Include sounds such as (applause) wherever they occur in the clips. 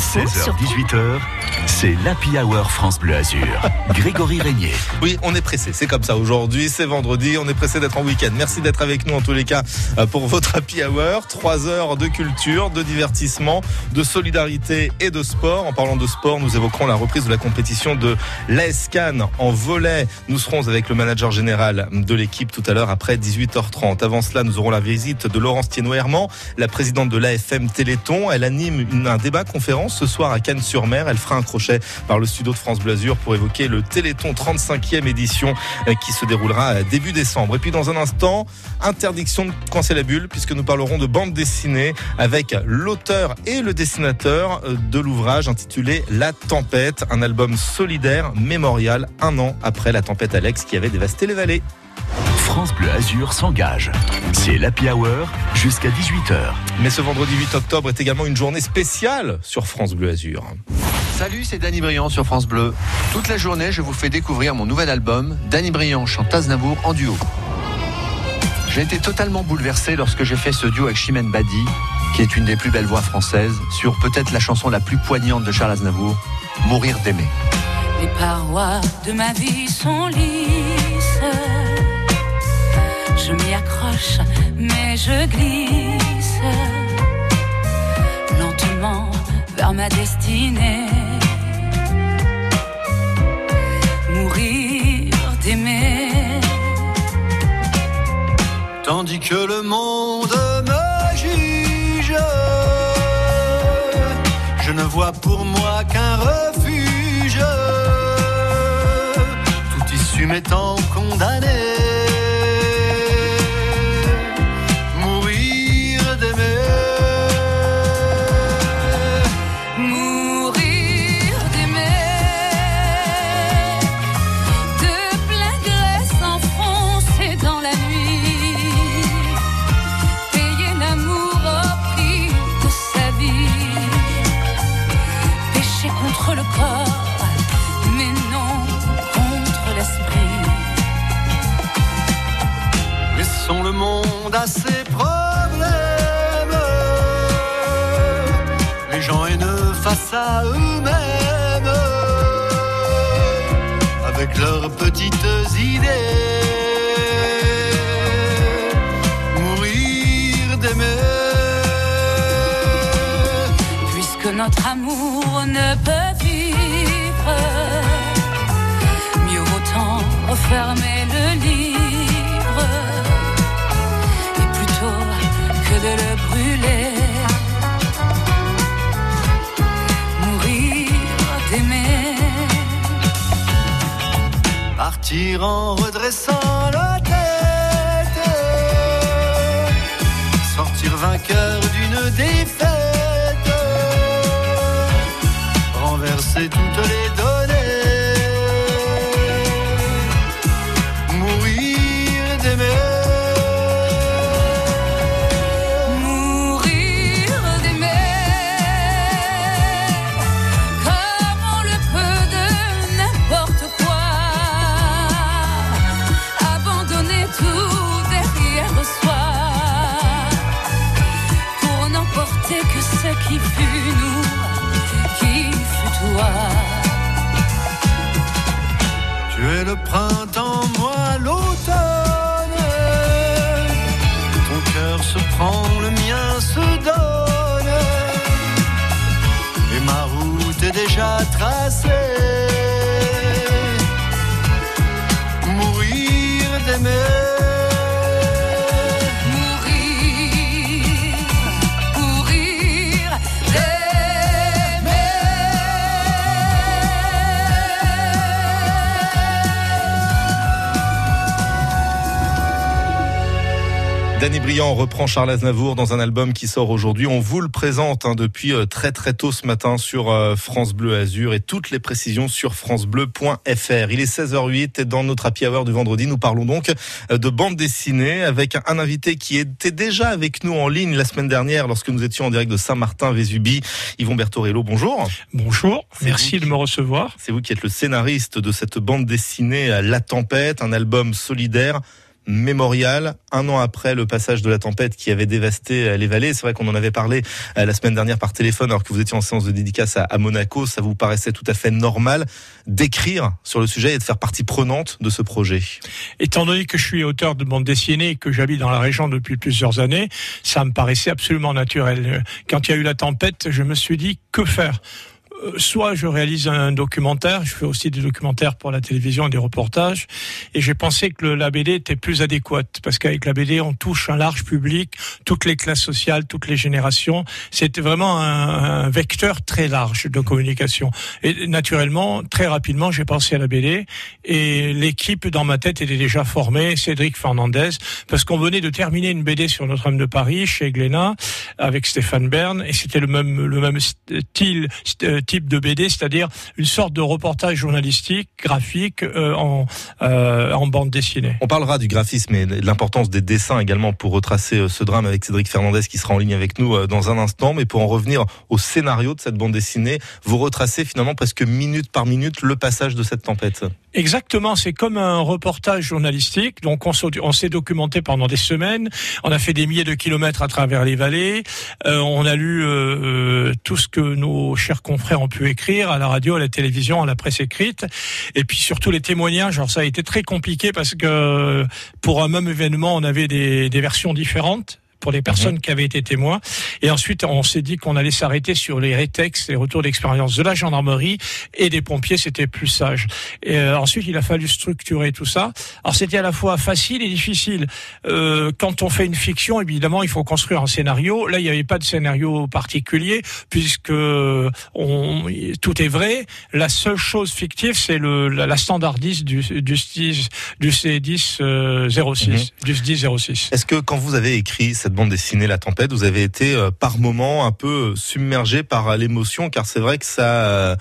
16h-18h, c'est l'Happy Hour France Bleu Azur. (laughs) Grégory Régnier. Oui, on est pressé, c'est comme ça. Aujourd'hui, c'est vendredi, on est pressé d'être en week-end. Merci d'être avec nous en tous les cas euh, pour votre Happy Hour. Trois heures de culture, de divertissement, de solidarité et de sport. En parlant de sport, nous évoquerons la reprise de la compétition de l'ASCAN en volet. Nous serons avec le manager général de l'équipe tout à l'heure après 18h30. Avant cela, nous aurons la visite de Laurence Thienot-Herman, la présidente de l'AFM Téléthon. Elle anime un débat conférence ce soir à Cannes-sur-Mer. Elle fera un crochet par le studio de France Blasure pour évoquer le Téléthon 35e édition euh, qui se déroulera euh, début décembre. Et puis dans un instant, interdiction de coincer la bulle puisque nous parlerons de bande dessinée avec l'auteur et le dessinateur euh, de l'ouvrage intitulé La Tempête, un album solidaire mémorial un an après la tempête Alex qui avait dévasté les vallées. France Bleu Azur s'engage. C'est l'Happy Hour jusqu'à 18h. Mais ce vendredi 8 octobre est également une journée spéciale sur France Bleu Azur. Salut, c'est Danny Briand sur France Bleu. Toute la journée, je vous fais découvrir mon nouvel album. Danny Briand chante Aznavour en duo. J'ai été totalement bouleversé lorsque j'ai fait ce duo avec Chimène Badi, qui est une des plus belles voix françaises, sur peut-être la chanson la plus poignante de Charles Aznavour, Mourir d'aimer. Les parois de ma vie sont lisses. Je m'y accroche, mais je glisse lentement vers ma destinée. Mourir d'aimer. Tandis que le monde me juge, je ne vois pour moi qu'un refuge. Tout issu m'étant condamné. À eux-mêmes. Avec leurs petites idées. Mourir d'aimer. Puisque notre amour ne peut vivre, mieux autant refermer le livre. Et plutôt que de le brûler, Partir en redressant la tête. Sortir vainqueur d'une défaite. Qui fut nous, qui fut toi. Tu es le printemps, moi l'automne. Ton cœur se prend, le mien se donne. Et ma route est déjà tracée. Danny Briand reprend Charles Aznavour dans un album qui sort aujourd'hui. On vous le présente hein, depuis euh, très très tôt ce matin sur euh, France Bleu Azur et toutes les précisions sur francebleu.fr. Il est 16h08 et dans notre happy hour du vendredi, nous parlons donc euh, de bande dessinée avec un invité qui était déjà avec nous en ligne la semaine dernière lorsque nous étions en direct de Saint-Martin-Vésubie. Yvon Bertorello, bonjour. Bonjour, merci vous de me recevoir. C'est vous qui êtes le scénariste de cette bande dessinée La Tempête, un album solidaire mémorial, un an après le passage de la tempête qui avait dévasté les vallées. C'est vrai qu'on en avait parlé la semaine dernière par téléphone alors que vous étiez en séance de dédicace à Monaco. Ça vous paraissait tout à fait normal d'écrire sur le sujet et de faire partie prenante de ce projet Étant donné que je suis auteur de bande dessinée et que j'habite dans la région depuis plusieurs années, ça me paraissait absolument naturel. Quand il y a eu la tempête, je me suis dit que faire? euh, soit je réalise un documentaire, je fais aussi des documentaires pour la télévision et des reportages, et j'ai pensé que la BD était plus adéquate, parce qu'avec la BD, on touche un large public, toutes les classes sociales, toutes les générations. C'était vraiment un, vecteur très large de communication. Et naturellement, très rapidement, j'ai pensé à la BD, et l'équipe dans ma tête était déjà formée, Cédric Fernandez, parce qu'on venait de terminer une BD sur Notre-Dame de Paris, chez Glénat, avec Stéphane Bern, et c'était le même, le même style, type de BD, c'est-à-dire une sorte de reportage journalistique, graphique euh, en, euh, en bande dessinée. On parlera du graphisme et de l'importance des dessins également pour retracer euh, ce drame avec Cédric Fernandez qui sera en ligne avec nous dans un instant. Mais pour en revenir au scénario de cette bande dessinée, vous retracez finalement presque minute par minute le passage de cette tempête. Exactement, c'est comme un reportage journalistique. Donc on, s'est documenté pendant des semaines, on a fait des milliers de kilomètres à travers les vallées, euh, on a lu euh, tout ce que nos chers confrères ont pu écrire à la radio, à la télévision, à la presse écrite, et puis surtout les témoignages. Alors ça a été très compliqué parce que pour un même événement, on avait des, des versions différentes pour les personnes mhm. qui avaient été témoins. Et ensuite, on s'est dit qu'on allait s'arrêter sur les rétextes, les retours d'expérience de la gendarmerie et des pompiers. C'était plus sage. Et euh, ensuite, il a fallu structurer tout ça. Alors, c'était à la fois facile et difficile. Euh, quand on fait une fiction, évidemment, il faut construire un scénario. Là, il n'y avait pas de scénario particulier puisque on, tout est vrai. La seule chose fictive, c'est le la, la standardiste du du, du C10 euh, 06, mhm. du 10 06. Est-ce que quand vous avez écrit cette bande dessinée La Tempête, vous avez été euh, par moments un peu submergé par l'émotion, car c'est vrai que ça euh,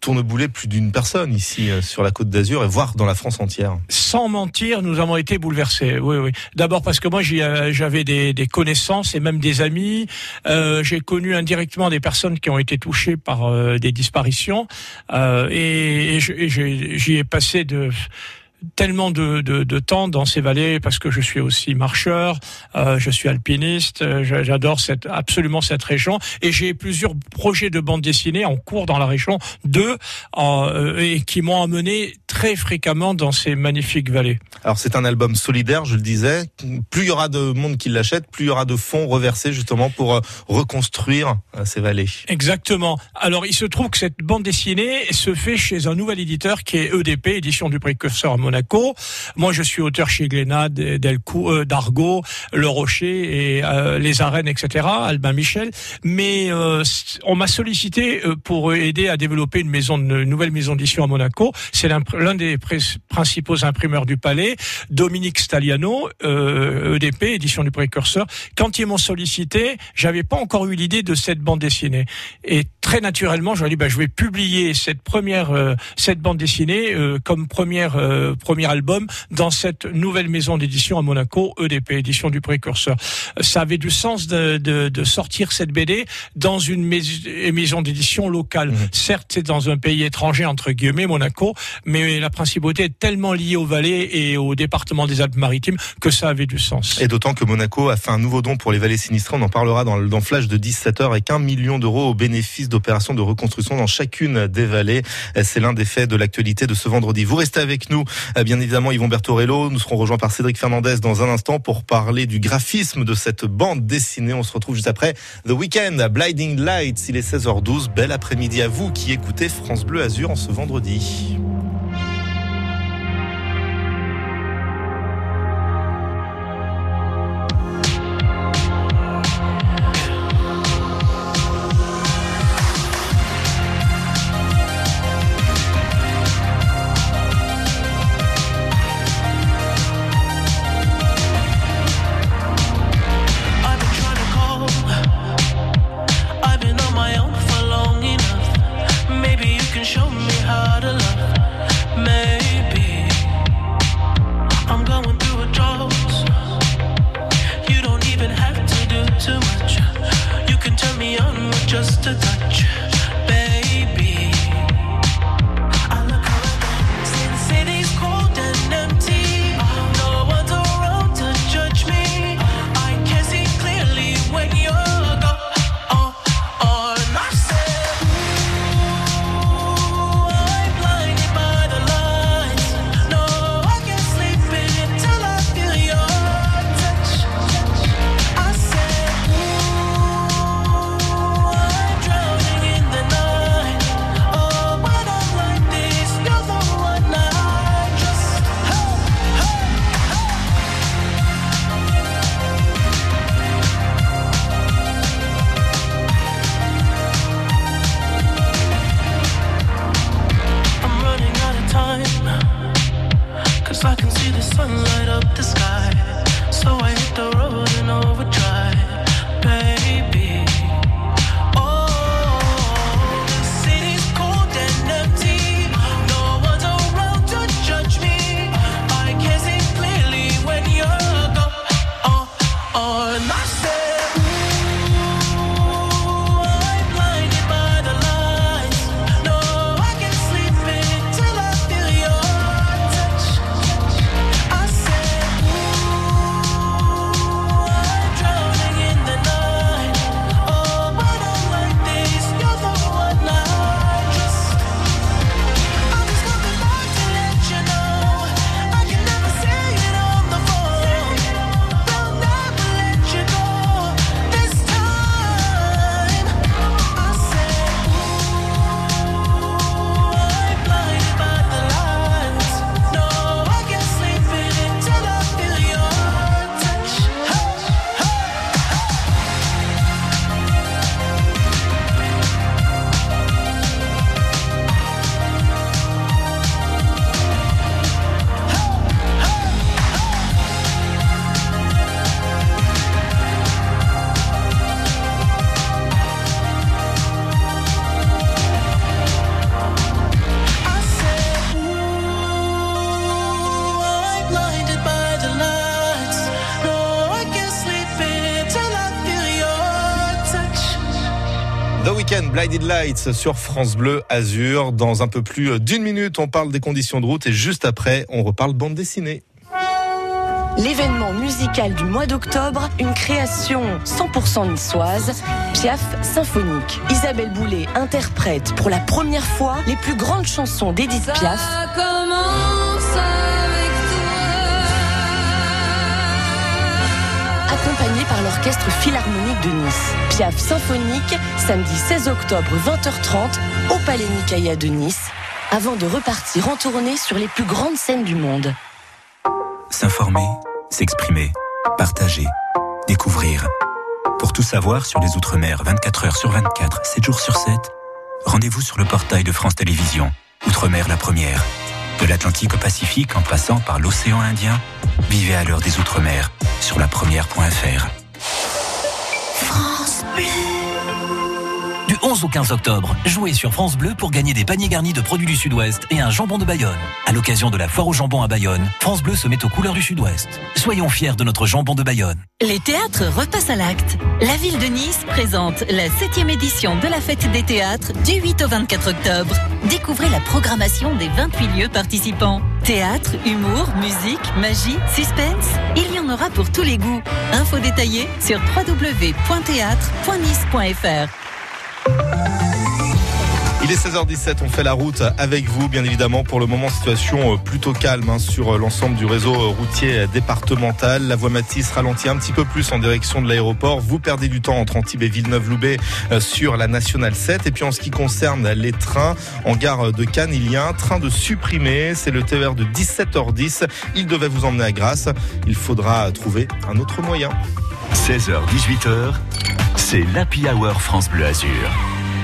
tourne boulet plus d'une personne ici euh, sur la côte d'Azur et voire dans la France entière. Sans mentir, nous avons été bouleversés. Oui, oui. D'abord parce que moi j'avais des, connaissances et même des amis. J'ai connu indirectement des personnes qui ont été touchées par des disparitions et j'y ai passé de tellement de, de, de, temps dans ces vallées parce que je suis aussi marcheur, euh, je suis alpiniste, euh, j'adore cette, absolument cette région et j'ai plusieurs projets de bande dessinée en cours dans la région, deux, euh, et qui m'ont amené très fréquemment dans ces magnifiques vallées. Alors c'est un album solidaire, je le disais. Plus il y aura de monde qui l'achète, plus il y aura de fonds reversés justement pour euh, reconstruire ces vallées. Exactement. Alors il se trouve que cette bande dessinée se fait chez un nouvel éditeur qui est EDP, édition du précurseur à Monaco. Moi, je suis auteur chez Glénat, Delcourt, euh, d'Argo, Le Rocher et euh, Les Arènes, etc. Albin Michel. Mais euh, on m'a sollicité pour aider à développer une nouvelle maison d'édition à Monaco. C'est l'un des principaux imprimeurs du Palais, Dominique Staliano, EDP, e édition du précurseur. Quand ils m'ont sollicité, j'avais pas encore eu l'idée de cette bande dessinée. Et très naturellement, je dit, bah, je vais publier cette première, cette bande dessinée comme première premier album dans cette nouvelle maison d'édition à Monaco, EDP, édition du précurseur. Ça avait du sens de, de, de sortir cette BD dans une maison d'édition locale. Mmh. Certes, c'est dans un pays étranger, entre guillemets, Monaco, mais la principauté est tellement liée aux vallées et au département des Alpes-Maritimes que ça avait du sens. Et d'autant que Monaco a fait un nouveau don pour les vallées sinistrées. On en parlera dans, dans Flash de 17 heures avec un million d'euros au bénéfice d'opérations de reconstruction dans chacune des vallées. C'est l'un des faits de l'actualité de ce vendredi. Vous restez avec nous bien évidemment, Yvon Bertorello. Nous serons rejoints par Cédric Fernandez dans un instant pour parler du graphisme de cette bande dessinée. On se retrouve juste après The Weekend, Blinding Lights. Il est 16h12. Bel après-midi à vous qui écoutez France Bleu Azur en ce vendredi. Blinded Lights sur France Bleu Azur. Dans un peu plus d'une minute, on parle des conditions de route et juste après, on reparle bande dessinée. L'événement musical du mois d'octobre, une création 100% niçoise, Piaf symphonique. Isabelle Boulet interprète pour la première fois les plus grandes chansons d'Edith Piaf. Ça accompagné par l'Orchestre Philharmonique de Nice. Piaf symphonique, samedi 16 octobre 20h30 au Palais Nicaïa de Nice, avant de repartir en tournée sur les plus grandes scènes du monde. S'informer, s'exprimer, partager, découvrir. Pour tout savoir sur les Outre-mer 24 heures sur 24, 7 jours sur 7, rendez-vous sur le portail de France Télévisions. Outre-mer la première. De l'Atlantique au Pacifique en passant par l'océan Indien, vivez à l'heure des Outre-mer sur la première.fr. Du 11 au 15 octobre, jouez sur France Bleu pour gagner des paniers garnis de produits du Sud-Ouest et un jambon de Bayonne. À l'occasion de la foire au jambon à Bayonne, France Bleu se met aux couleurs du Sud-Ouest. Soyons fiers de notre jambon de Bayonne. Les théâtres repassent à l'acte. La ville de Nice présente la 7e édition de la fête des théâtres du 8 au 24 octobre. Découvrez la programmation des 28 lieux participants. Théâtre, humour, musique, magie, suspense, il y en aura pour tous les goûts. Infos détaillées sur www.théâtre.nice.fr. Il est 16h17, on fait la route avec vous, bien évidemment. Pour le moment, situation euh, plutôt calme hein, sur euh, l'ensemble du réseau euh, routier départemental. La voie Matisse ralentit un petit peu plus en direction de l'aéroport. Vous perdez du temps entre Antibes et Villeneuve-Loubet sur la nationale 7. Et puis en ce qui concerne les trains, en gare de Cannes, il y a un train de supprimer. C'est le TER de 17h10. Il devait vous emmener à Grasse. Il faudra trouver un autre moyen. 16h, 18h, c'est l'Happy Hour France Bleu Azur.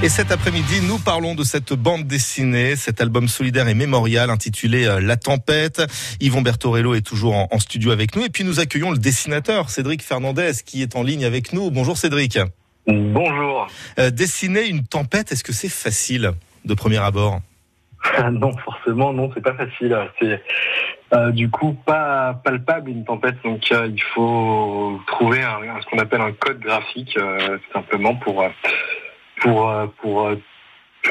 Et cet après-midi, nous parlons de cette bande dessinée, cet album solidaire et mémorial intitulé euh, La Tempête. Yvon Bertorello est toujours en, en studio avec nous. Et puis nous accueillons le dessinateur Cédric Fernandez qui est en ligne avec nous. Bonjour Cédric. Bonjour. Euh, dessiner une tempête, est-ce que c'est facile de premier abord? Ah (laughs) non, forcément, non, c'est pas facile. C'est euh, du coup pas palpable une tempête, donc euh, il faut trouver un, ce qu'on appelle un code graphique, euh, simplement pour euh, pour pour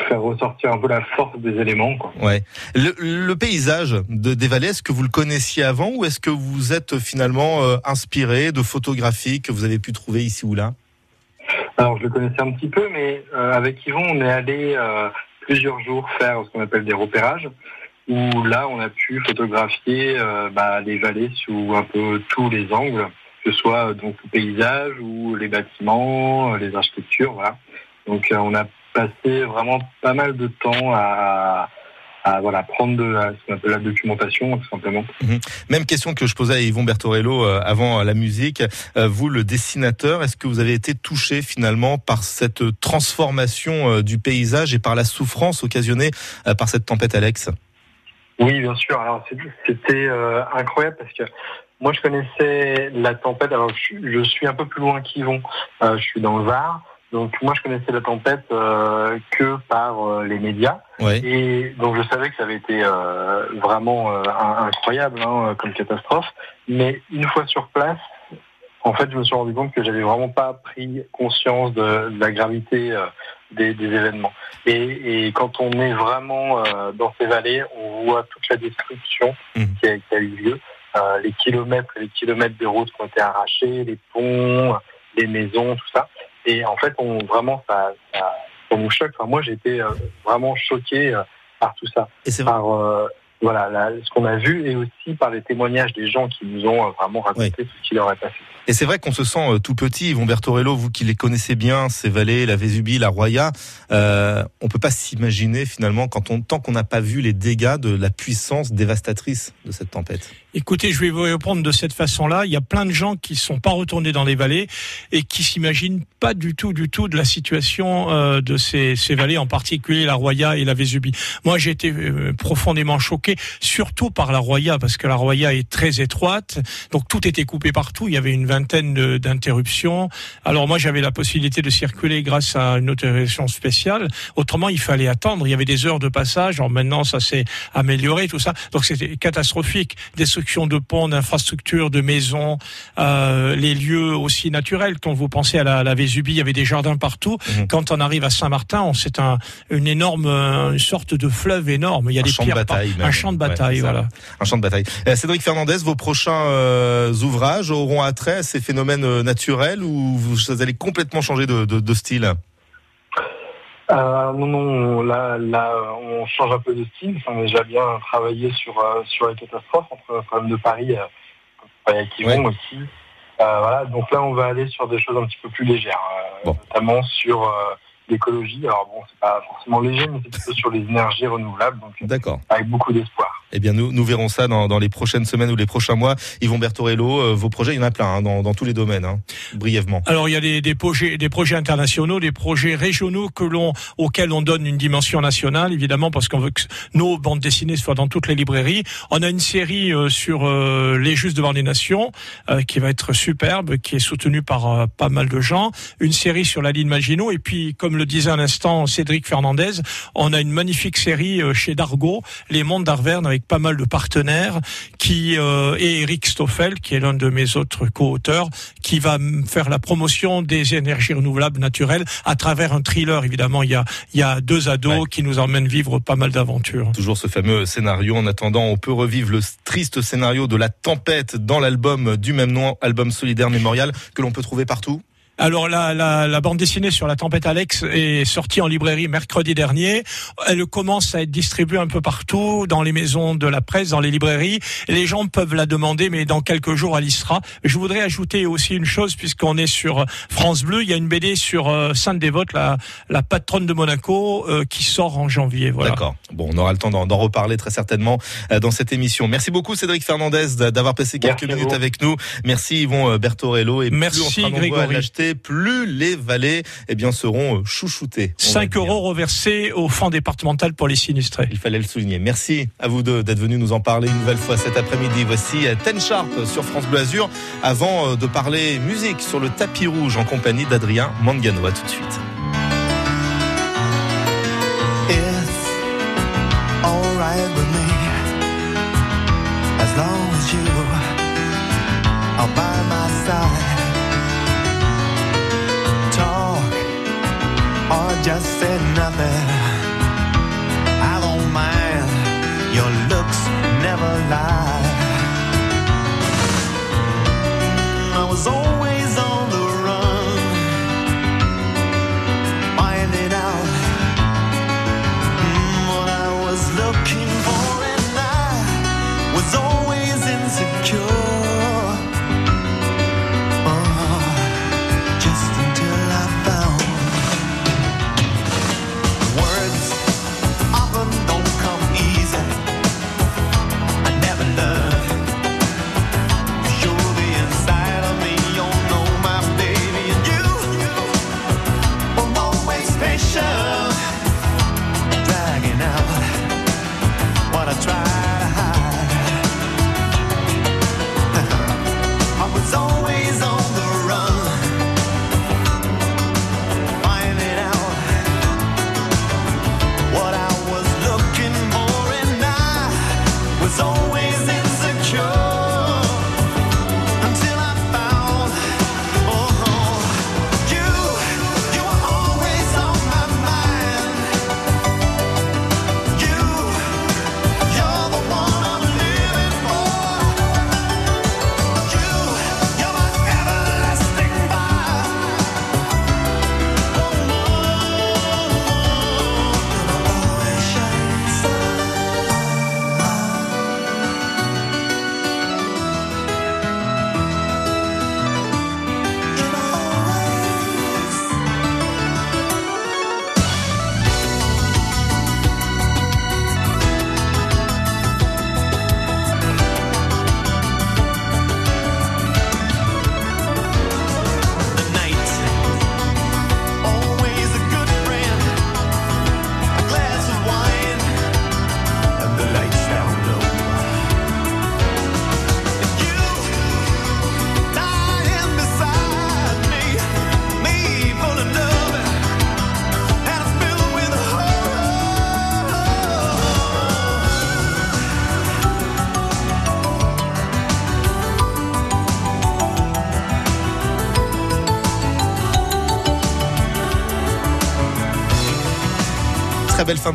faire ressortir un peu la force des éléments. Quoi. Ouais. Le, le paysage de des vallées, est-ce que vous le connaissiez avant ou est-ce que vous êtes finalement inspiré de photographies que vous avez pu trouver ici ou là? Alors je le connaissais un petit peu, mais avec Yvon, on est allé plusieurs jours faire ce qu'on appelle des repérages, où là on a pu photographier euh, bah, les vallées sous un peu tous les angles, que ce soit euh, donc le paysage ou les bâtiments, euh, les architectures, voilà. Donc on a passé vraiment pas mal de temps à, à voilà prendre de la, la documentation tout simplement. Même question que je posais à Yvon Bertorello avant la musique. Vous, le dessinateur, est-ce que vous avez été touché finalement par cette transformation du paysage et par la souffrance occasionnée par cette tempête Alex? Oui, bien sûr. Alors c'était euh, incroyable parce que moi je connaissais la tempête. Alors je, je suis un peu plus loin qu'Yvon. Euh, je suis dans le Var. Donc moi je connaissais la tempête euh, que par euh, les médias. Ouais. Et donc je savais que ça avait été euh, vraiment euh, incroyable hein, comme catastrophe. Mais une fois sur place, en fait je me suis rendu compte que j'avais vraiment pas pris conscience de, de la gravité euh, des, des événements. Et, et quand on est vraiment euh, dans ces vallées, on voit toute la destruction Mhm. qui, a, qui a eu lieu, euh, les kilomètres et les kilomètres de routes qui ont été arrachés, les ponts, les maisons, tout ça. Et en fait, on vraiment ça, ça, ça nous choque. Enfin, moi, euh, vraiment choqué par tout ça, Et c'est vrai. par voilà ce qu'on a vu et aussi par les témoignages des gens qui nous ont vraiment raconté ce qui leur est passé. Et c'est vrai qu'on se sent euh, tout petit. Yvon Bertorello, vous qui les connaissez bien, ces vallées, la Vésubie, la Roya, euh, on peut pas s'imaginer finalement quand on tant qu'on n'a pas vu les dégâts de la puissance dévastatrice de cette tempête. Écoutez, je vais vous répondre de cette façon-là. Il y a plein de gens qui sont pas retournés dans les vallées et qui s'imaginent pas du tout, du tout de la situation euh, de ces, ces vallées, en particulier la Roya et la Vésubie. Moi, j'ai été euh, profondément choqué surtout par la Roya, parce que la Roya est très étroite, donc tout était coupé partout. Il y avait une vingtaine d'interruptions. Alors moi, j'avais la possibilité de circuler grâce à une autorisation spéciale. Autrement, il fallait attendre. Il y avait des heures de passage. Alors maintenant, ça s'est amélioré, tout ça. Donc c'était catastrophique. Destruction de ponts, d'infrastructures, de maisons, euh, les lieux aussi naturels. Quand vous pensez à la, la Vésubie, il y avait des jardins partout. Mhm. Quand on arrive à Saint-Martin, c'est un, une énorme, une sorte de fleuve énorme. Il y a Un des champ de pierres bataille par- même. un champ de bataille, voilà. Un champ de bataille. Euh, Cédric Fernandez, vos prochains euh, ouvrages auront attrait à ces phénomènes euh, naturels ou vous allez complètement changer de, de- de style? Euh, non, non, là, là, on change un peu de style. On a déjà bien travaillé sur, euh, sur les catastrophes, entre le problème de Paris, euh, avec Yvon aussi. Euh, voilà, donc là, on va aller sur des choses un petit peu plus légères, notamment sur l'écologie. Alors bon, c'est pas forcément léger, mais c'est plutôt sur les énergies renouvelables, donc euh, D'accord. avec beaucoup d'espoir. Eh bien, nous, nous verrons ça dans, dans les prochaines semaines ou les prochains mois. Yvon Bertorello, euh, vos projets, il y en a plein hein, dans, dans tous les domaines, hein, brièvement. Alors il y a des, des projets, des projets internationaux, des projets régionaux que l'on, auxquels on donne une dimension nationale, évidemment, parce qu'on veut que nos bandes dessinées soient dans toutes les librairies. On a une série euh, sur euh, les Justes devant les Nations euh, qui va être superbe, qui est soutenue par euh, pas mal de gens. Une série sur la ligne Maginot, et puis comme le disait à l'instant Cédric Fernandez, on a une magnifique série euh, chez Dargaud, Les Mondes d'Arverne, avec pas mal de partenaires, qui euh, et Eric Stoffel, qui est l'un de mes autres co-auteurs, qui va faire la promotion des énergies renouvelables naturelles à travers un thriller. Évidemment, il y a, il y a deux ados qui nous emmènent vivre pas mal d'aventures. Toujours ce fameux scénario. En attendant, on peut revivre le triste scénario de la tempête dans l'album du même nom, album solidaire mémorial, que l'on peut trouver partout. Alors la, la, la bande dessinée sur la tempête Alex est sortie en librairie mercredi dernier. Elle commence à être distribuée un peu partout, dans les maisons de la presse, dans les librairies. Les gens peuvent la demander, mais dans quelques jours elle y sera. Je voudrais ajouter aussi une chose, puisqu'on est sur France Bleu, il y a une BD sur euh, Sainte Dévote, la, la patronne de Monaco, euh, qui sort en janvier. Voilà. D'accord. Bon, on aura le temps d'en d'en reparler très certainement euh, dans cette émission. Merci beaucoup Cédric Fernandez d'a- d'avoir passé quelques Merci minutes vous. avec nous. Merci Yvon euh, Bertorello. Et Merci, plus on sera à. Plus les vallées eh bien, seront euh, chouchoutées. on va 5 dire. euros reversés au fonds départemental pour les sinistrés. Il fallait le souligner. Merci à vous deux d'être venus nous en parler une nouvelle fois cet après-midi. Voici euh, Ten Sharp sur France Bleu Azur avant euh, de parler musique sur le tapis rouge en compagnie d'Adrien Mangano. À tout de suite. It's alright with me as long as you are by my side. Talk or just say nothing. I don't mind. Your looks never lie. I was always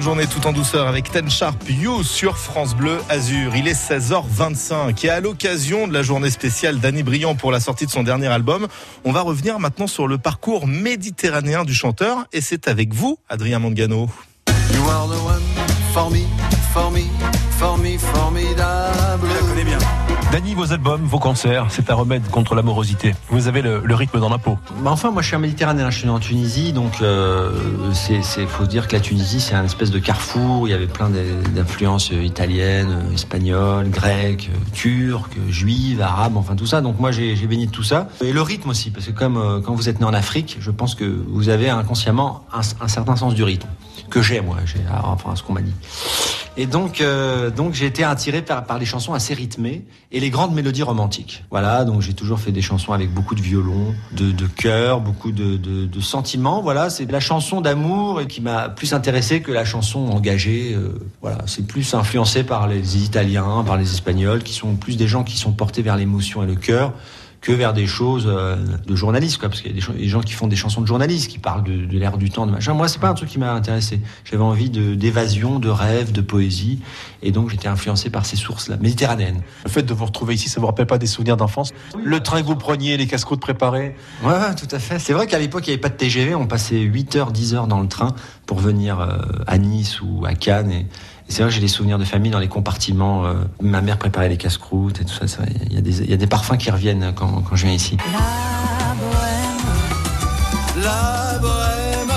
journée tout en douceur avec Ten Sharp You sur France Bleu Azur. Il est 16h25 et à l'occasion de la journée spéciale d'Annie Briand pour la sortie de son dernier album, on va revenir maintenant sur le parcours méditerranéen du chanteur et c'est avec vous, Adrien Mangano. You are the one for me, for me, for me, formidable. Je la connais bien. Dany, vos albums, vos concerts, c'est un remède contre l'amorosité. Vous avez le, rythme dans la peau. Bah enfin, moi je suis un méditerranéen, je suis en Tunisie, donc euh, c'est, faut dire que la Tunisie c'est un espèce de carrefour, il y avait plein d'influences euh, italiennes, euh, espagnoles, grecques, euh, turques, juives, arabes, enfin tout ça, donc moi j'ai, baigné de tout ça. Et le rythme aussi, parce que comme quand vous êtes né en Afrique, je pense que vous avez inconsciemment un certain sens du rythme, que j'ai moi, enfin ce qu'on m'a dit. Et donc, euh, donc j'ai été attiré par, par les chansons assez rythmées et les grandes mélodies romantiques. Voilà, donc j'ai toujours fait des chansons avec beaucoup de violon, de, de chœur, beaucoup de, de, de sentiments. Voilà, c'est la chanson d'amour qui m'a plus intéressé que la chanson engagée. euh, voilà, c'est plus influencé par les Italiens, par les Espagnols, qui sont plus des gens qui sont portés vers l'émotion et le cœur que vers des choses euh, de journalistes, quoi, parce qu'il y a des, gens qui font des chansons de journalistes, qui parlent de, de l'air du temps, de machin. Moi, c'est pas un truc qui m'a intéressé. J'avais envie de d'évasion, de rêve, de poésie, et donc j'étais influencé par ces sources-là, méditerranéennes. Le fait de vous retrouver ici, ça vous rappelle pas des souvenirs d'enfance? Le train que vous preniez, les casse-croûtes préparés Ouais, ouais, tout à fait. C'est vrai qu'à l'époque, il n'y avait pas de TGV. On passait 8 heures, 10 heures dans le train pour venir euh, à Nice ou à Cannes. Et c'est vrai que j'ai des souvenirs de famille dans les compartiments. euh, ma mère préparait les casse-croûtes et tout ça. Il y, a des- il y a des parfums qui reviennent quand, quand je viens ici. La bohème.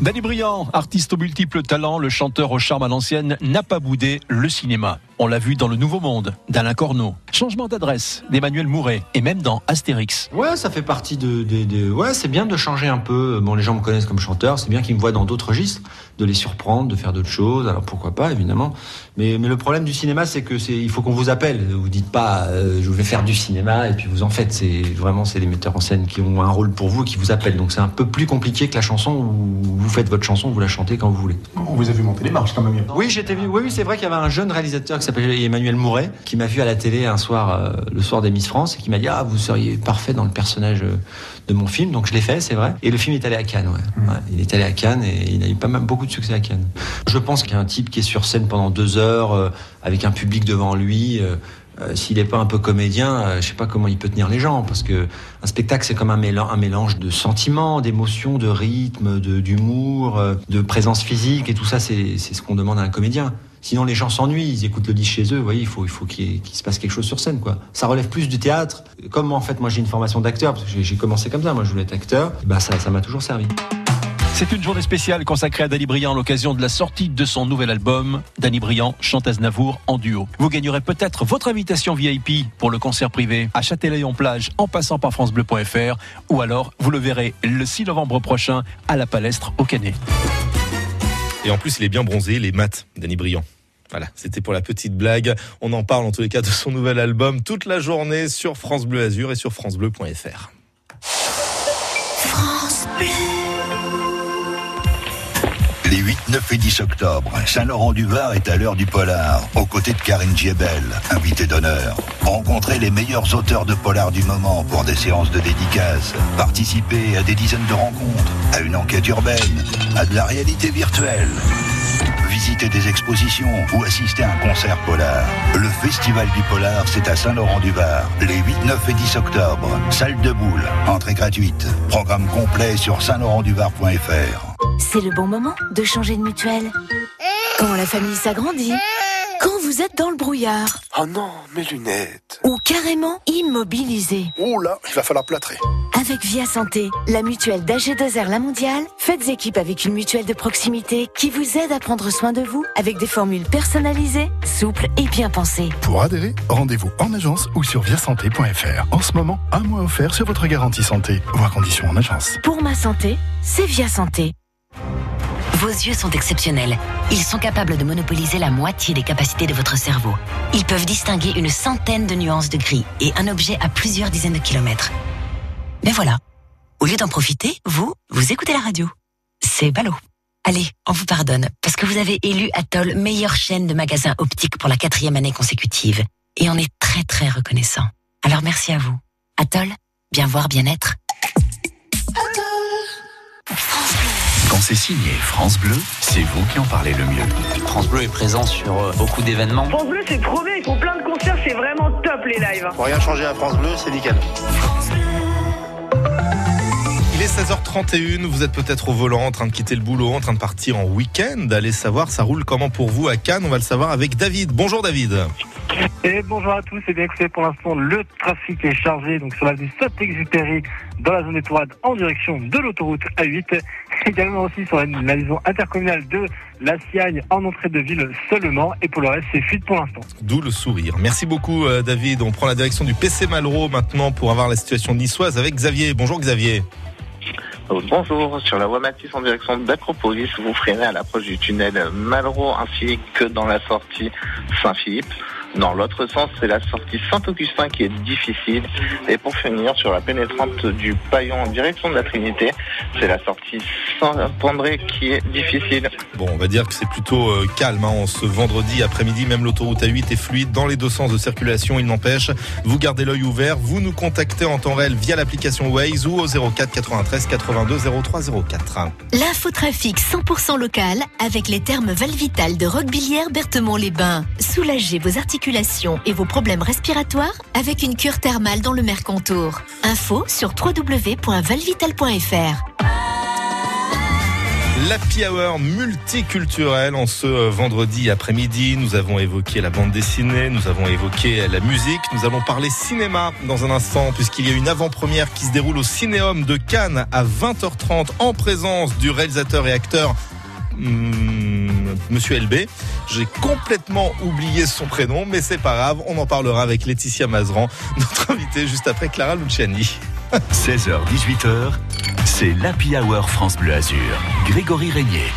Dany Briand, artiste aux multiples talents, le chanteur au charme à l'ancienne, n'a pas boudé le cinéma. On l'a vu dans Le Nouveau Monde, d'Alain Corneau. Changement d'adresse d'Emmanuel Mouret, et même dans Astérix. Ouais, ça fait partie de. de, de- ouais, c'est bien de changer un peu. Bon, les gens me connaissent comme chanteur, c'est bien qu'ils me voient dans d'autres registres, de les surprendre, de faire d'autres choses. Alors pourquoi pas, évidemment. Mais, mais le problème du cinéma, c'est que c'est, il faut qu'on vous appelle. Vous dites pas, euh, je vais faire du cinéma et puis vous en faites. C'est vraiment, c'est les metteurs en scène qui ont un rôle pour vous et qui vous appellent. Donc c'est un peu plus compliqué que la chanson où vous faites votre chanson, vous la chantez quand vous voulez. On vous a vu monter les marches quand même. Oui, j'étais vu. Oui, oui, c'est vrai qu'il y avait un jeune réalisateur qui s'appelait Emmanuel Mouret, qui m'a vu à la télé un soir, euh, le soir des Miss France, et qui m'a dit ah vous seriez parfait dans le personnage euh, de mon film. Donc je l'ai fait, c'est vrai. Et le film est allé à Cannes. Ouais. Ouais, il est allé à Cannes et il a eu pas mal beaucoup de succès à Cannes. Je pense qu'il y a un type qui est sur scène pendant deux heures euh, avec un public devant lui. euh, euh, S'il n'est pas un peu comédien, euh, je sais pas comment il peut tenir les gens, parce que un spectacle c'est comme un mélange, un mélange de sentiments, d'émotions, de rythme, de- d'humour, euh, de présence physique, et tout ça c'est ce qu'on demande à un comédien. Sinon les gens s'ennuient, ils écoutent le disque chez eux. Vous voyez, il faut il faut qu'il se passe quelque chose sur scène, quoi. Ça relève plus du théâtre. Comme en fait moi j'ai une formation d'acteur, parce que j'ai- commencé comme ça, moi je voulais être acteur. Et ben ça ça m'a toujours servi. C'est une journée spéciale consacrée à Dany Briand à l'occasion de la sortie de son nouvel album. Dany Briand chante Aznavour en duo. Vous gagnerez peut-être votre invitation VIP pour le concert privé à Châtelaillon-Plage en passant par francebleu.fr ou alors vous le verrez le 6 novembre prochain à la Palestre au Canet. Et en plus, il est bien bronzé, les maths, Danny Briand. Voilà, c'était pour la petite blague. On en parle en tous les cas de son nouvel album toute la journée sur France Bleu Azur et sur francebleu.fr. France Bleu. Les 8, 9 et 10 octobre, Saint-Laurent-du-Var est à l'heure du polar, aux côtés de Karine Giebel, invitée d'honneur. Rencontrez les meilleurs auteurs de polar du moment pour des séances de dédicaces. Participez à des dizaines de rencontres, à une enquête urbaine, à de la réalité virtuelle. Visitez des expositions ou assistez à un concert polar. Le Festival du Polar, c'est à Saint-Laurent-du-Var, les 8, 9 et 10 octobre. Salle de boule, entrée gratuite. Programme complet sur saint-laurent-du-var.fr. C'est le bon moment de changer de mutuelle. Quand la famille s'agrandit, quand vous êtes dans le brouillard, Oh non, mes lunettes. ou carrément immobilisé. Oh là, il va falloir plâtrer. Avec Via Santé, la mutuelle d'AG2R La Mondiale, faites équipe avec une mutuelle de proximité qui vous aide à prendre soin de vous avec des formules personnalisées, souples et bien pensées. Pour adhérer, rendez-vous en agence ou sur viasanté.fr. En ce moment, un mois offert sur votre garantie santé. Voir conditions en agence. Pour ma santé, c'est Via Santé. Vos yeux sont exceptionnels. Ils sont capables de monopoliser la moitié des capacités de votre cerveau. Ils peuvent distinguer une centaine de nuances de gris et un objet à plusieurs dizaines de kilomètres. Mais voilà. Au lieu d'en profiter, vous, vous écoutez la radio. C'est ballot. Allez, on vous pardonne, parce que vous avez élu Atoll meilleure chaîne de magasins optiques pour la quatrième année consécutive. Et on est très très reconnaissant. Alors merci à vous. Atoll, bien voir, bien être. Quand c'est signé France Bleu, c'est vous qui en parlez le mieux. France Bleu est présent sur euh, beaucoup d'événements. France Bleu, c'est trop bien, ils font plein de concerts, c'est vraiment top les lives. Pour rien changer à France Bleu, c'est nickel. Est 16h31, vous êtes peut-être au volant, en train de quitter le boulot, en train de partir en week-end. Allez savoir, ça roule comment pour vous à Cannes On va le savoir avec David. Bonjour David. Et bonjour à tous. Et bien écoutez, pour l'instant, le trafic est chargé donc sur l'avenue Saint-Exupéry dans la zone Tourades en direction de l'autoroute A8. Également aussi sur la, la liaison intercommunale de la Siagne en entrée de ville seulement. Et pour le reste, c'est fuite pour l'instant. D'où le sourire. Merci beaucoup euh, David. On prend la direction du PC Malraux maintenant pour avoir la situation niçoise avec Xavier. Bonjour Xavier. Euh, Bonjour, sur la voie Matisse en direction d'Acropolis, vous freinez à l'approche du tunnel Malraux ainsi que dans la sortie Saint-Philippe. Dans l'autre sens, c'est la sortie Saint-Augustin qui est difficile. Et pour finir, sur la pénétrante du Paillon en direction de la Trinité, c'est la sortie Saint-André qui est difficile. Bon, on va dire que c'est plutôt euh, calme hein, en ce vendredi après-midi. Même l'autoroute A8 est fluide dans les deux sens de circulation. Il n'empêche, vous gardez l'œil ouvert. Vous nous contactez en temps réel via l'application Waze ou au 04 93 82 03 04. L'infotrafic 100% local avec les termes Valvital de Roquebillière Berthemont-les-Bains. Soulagez vos articulations et vos problèmes respiratoires avec une cure thermale dans le Mercantour. Info sur www.valvital.fr. L'Happy Hour multiculturel en ce euh, vendredi après-midi. Nous avons évoqué la bande dessinée, nous avons évoqué la musique, nous allons parler cinéma dans un instant puisqu'il y a une avant-première qui se déroule au Cinéum de Cannes à 20h30 en présence du réalisateur et acteur hmm, Monsieur LB. J'ai complètement oublié son prénom, mais c'est pas grave, on en parlera avec Laetitia Mazran, (laughs) notre invitée juste après Clara Luciani. (laughs) 16h, 18h, c'est l'Happy Hour France Bleu Azur. Grégory Régnier.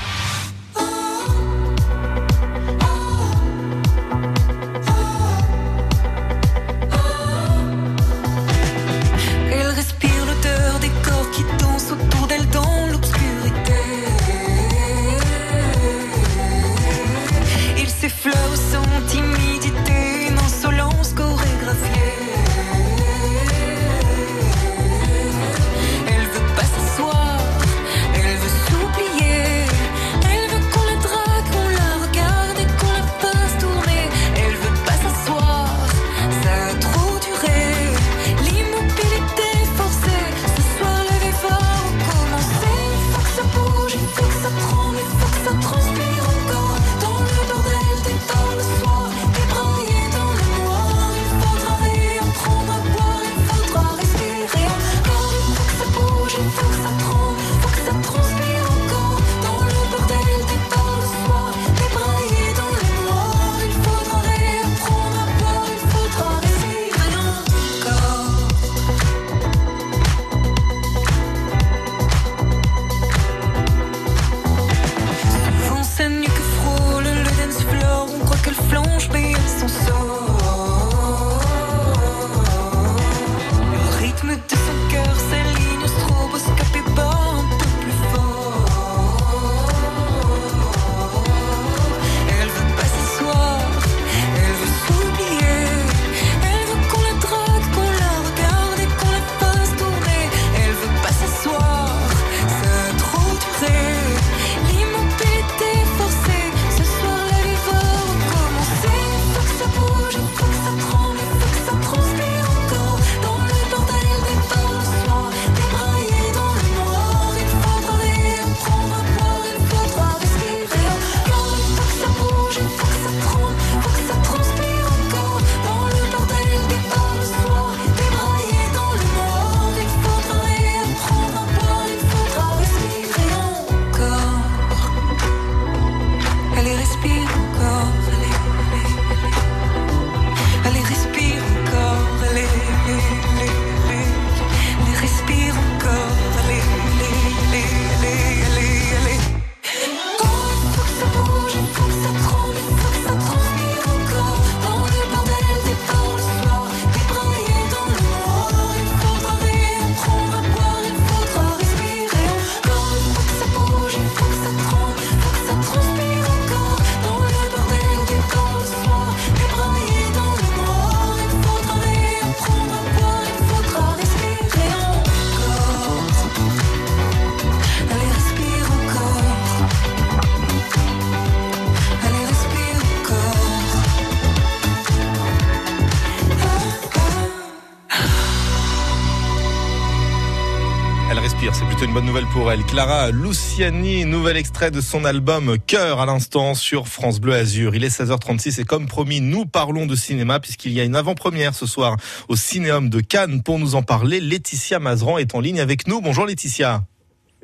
Clara Luciani, nouvel extrait de son album Cœur à l'instant sur France Bleu Azur. Il est 16h36 et comme promis, nous parlons de cinéma puisqu'il y a une avant-première ce soir au Cinéum de Cannes. Pour nous en parler, Laetitia Mazran est en ligne avec nous. Bonjour Laetitia.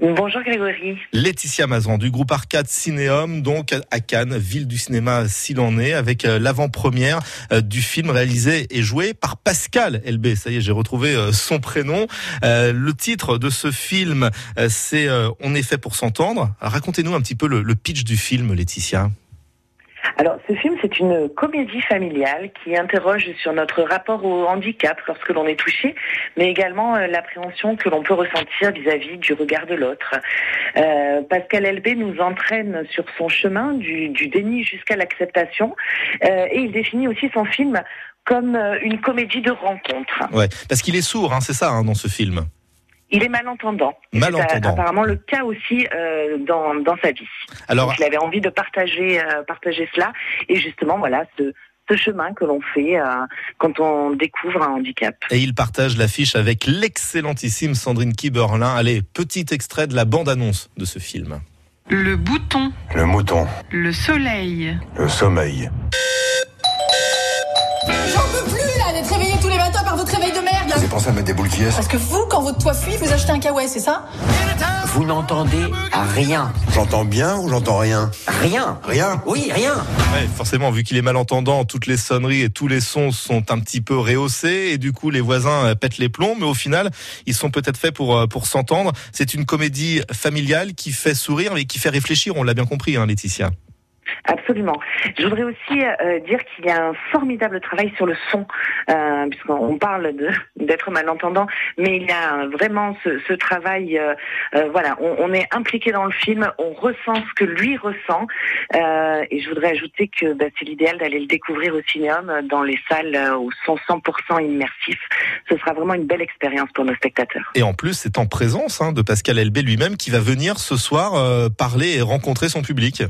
Bonjour Grégory. Laetitia Mazran du groupe Arcade Cinéum, donc à Cannes, ville du cinéma s'il en est, avec euh, l'avant-première euh, du film réalisé et joué par Pascal LB. Ça y est, j'ai retrouvé euh, son prénom. Le titre de ce film, c'est On est fait pour s'entendre. Racontez-nous un petit peu le pitch du film, Laetitia. Alors, ce film, c'est une comédie familiale qui interroge sur notre rapport au handicap lorsque l'on est touché, mais également euh, l'appréhension que l'on peut ressentir vis-à-vis du regard de l'autre. Euh, Pascal Elbé nous entraîne sur son chemin du, du déni jusqu'à l'acceptation, euh, et il définit aussi son film comme euh, une comédie de rencontre. Ouais, parce qu'il est sourd, hein, c'est ça, hein, dans ce film. Il est malentendant. Malentendant. C'est apparemment le cas aussi euh, dans, dans sa vie. Alors- Donc, il avait envie de partager, euh, partager cela. Et justement, voilà, ce, ce chemin que l'on fait euh, quand on découvre un handicap. Et il partage l'affiche avec l'excellentissime Sandrine Kiberlin. Allez, petit extrait de la bande-annonce de ce film. Le bouton, Le mouton, le soleil, le sommeil. Pensé à mettre des boules qui est Parce que vous, quand votre toit fuit, vous achetez un kawaii, c'est ça? Vous n'entendez rien. J'entends bien ou j'entends rien? Rien. Rien Oui, rien. Ouais, forcément, vu qu'il est malentendant, toutes les sonneries et tous les sons sont un petit peu rehaussés et du coup les voisins euh, pètent les plombs. Mais au final, ils sont peut-être faits pour euh, pour s'entendre. C'est une comédie familiale qui fait sourire mais qui fait réfléchir. On l'a bien compris, hein, Laetitia. Absolument. Je voudrais aussi euh, dire qu'il y a un formidable travail sur le son, euh, puisqu'on parle (laughs) d'être malentendant, mais il y a vraiment ce, ce travail. euh, euh, voilà, on, on est impliqué dans le film, on ressent ce que lui ressent, euh, et je voudrais ajouter que bah, c'est l'idéal d'aller le découvrir au cinéum dans les salles euh, où sont 100% immersifs. Ce sera vraiment une belle expérience pour nos spectateurs. Et en plus, c'est en présence hein, de Pascal Elbé lui-même qui va venir ce soir parler et rencontrer son public.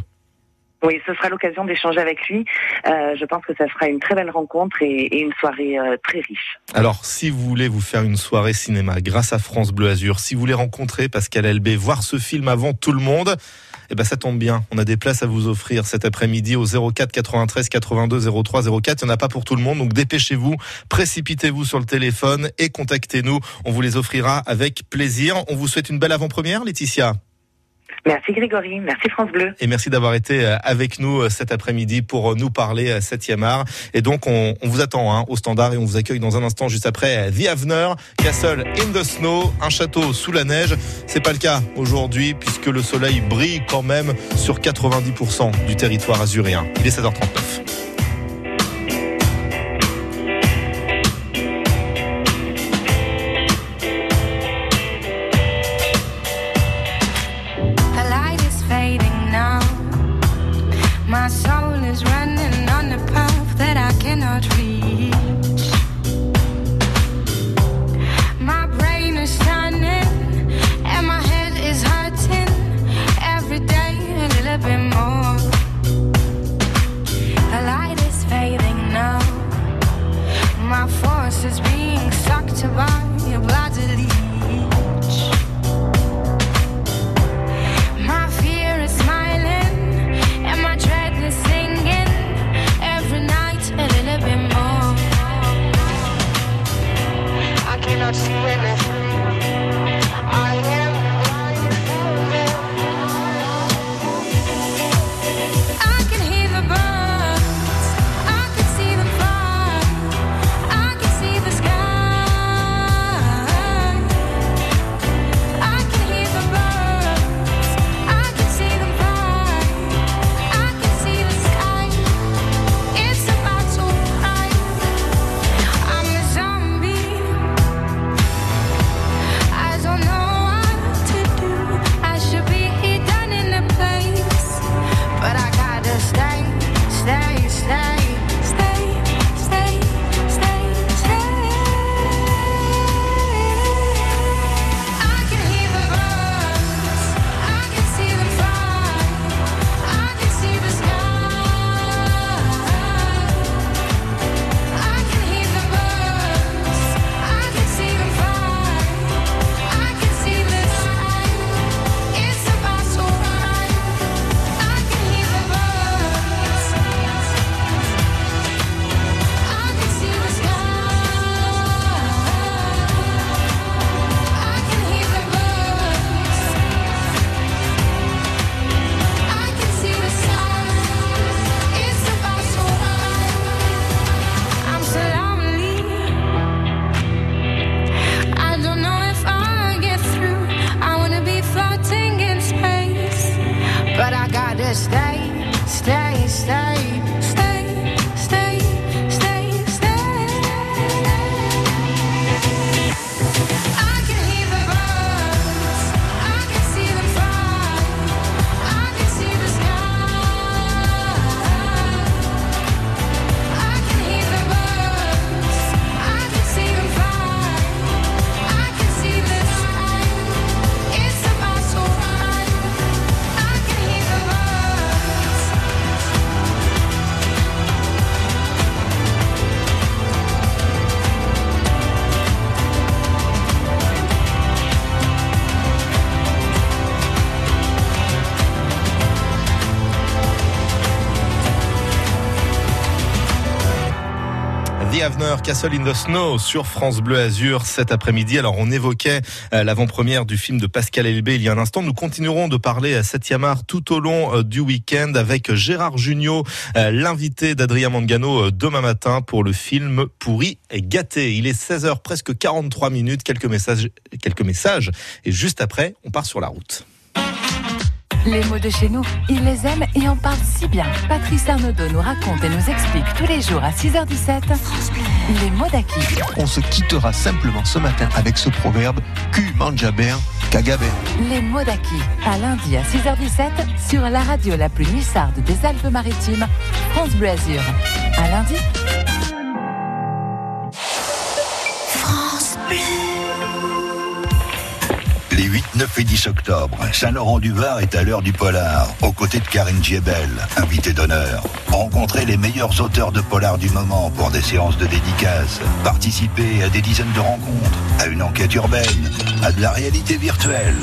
Oui, ce sera l'occasion d'échanger avec lui. Euh, je pense que ça sera une très belle rencontre et, et une soirée euh, très riche. Alors, si vous voulez vous faire une soirée cinéma grâce à France Bleu Azur, si vous voulez rencontrer Pascal Elbé, voir ce film avant tout le monde, eh ben ça tombe bien. On a des places à vous offrir cet après-midi au 04 93 82 03 04. Il n'y en a pas pour tout le monde, donc dépêchez-vous, précipitez-vous sur le téléphone et contactez-nous. On vous les offrira avec plaisir. On vous souhaite une belle avant-première, Laetitia. Merci Grégory, merci France Bleu. Et merci d'avoir été euh, avec nous euh, cet après-midi pour euh, nous parler à 7e art. Et donc, on, vous attend hein, au standard et on vous accueille dans un instant juste après The Avener, Castle in the Snow, un château sous la neige. C'est pas le cas aujourd'hui puisque le soleil brille quand même sur 90% du territoire azuréen. Il est 16h39. survive. Castle in the Snow sur France Bleu Azur cet après-midi. Alors on évoquait euh, l'avant-première du film de Pascal Elbé il y a un instant. Nous continuerons de parler à 7 art tout au long euh, du week-end avec Gérard Jugnot, euh, l'invité d'Adrien Mangano demain matin pour le film Pourri et gâté. Il est 16h presque 43 minutes. Quelques messages, quelques messages. Et juste après, on part sur la route. Les mots de chez nous, ils les aiment et en parlent si bien. Patrice Arnaudot nous raconte et nous explique tous les jours à 6h17 les mots d'Aki. On se quittera simplement ce matin avec ce proverbe Q manjaber, kagaber. Les mots d'Aki, à lundi à 6h17 sur la radio la plus nuissarde des Alpes-Maritimes, France Bleu Azur. À lundi. France Les 8, 9 et 10 octobre, Saint-Laurent-du-Var est à l'heure du polar, aux côtés de Karine Giebel, invitée d'honneur. Rencontrez les meilleurs auteurs de polar du moment pour des séances de dédicaces. Participez à des dizaines de rencontres, à une enquête urbaine, à de la réalité virtuelle.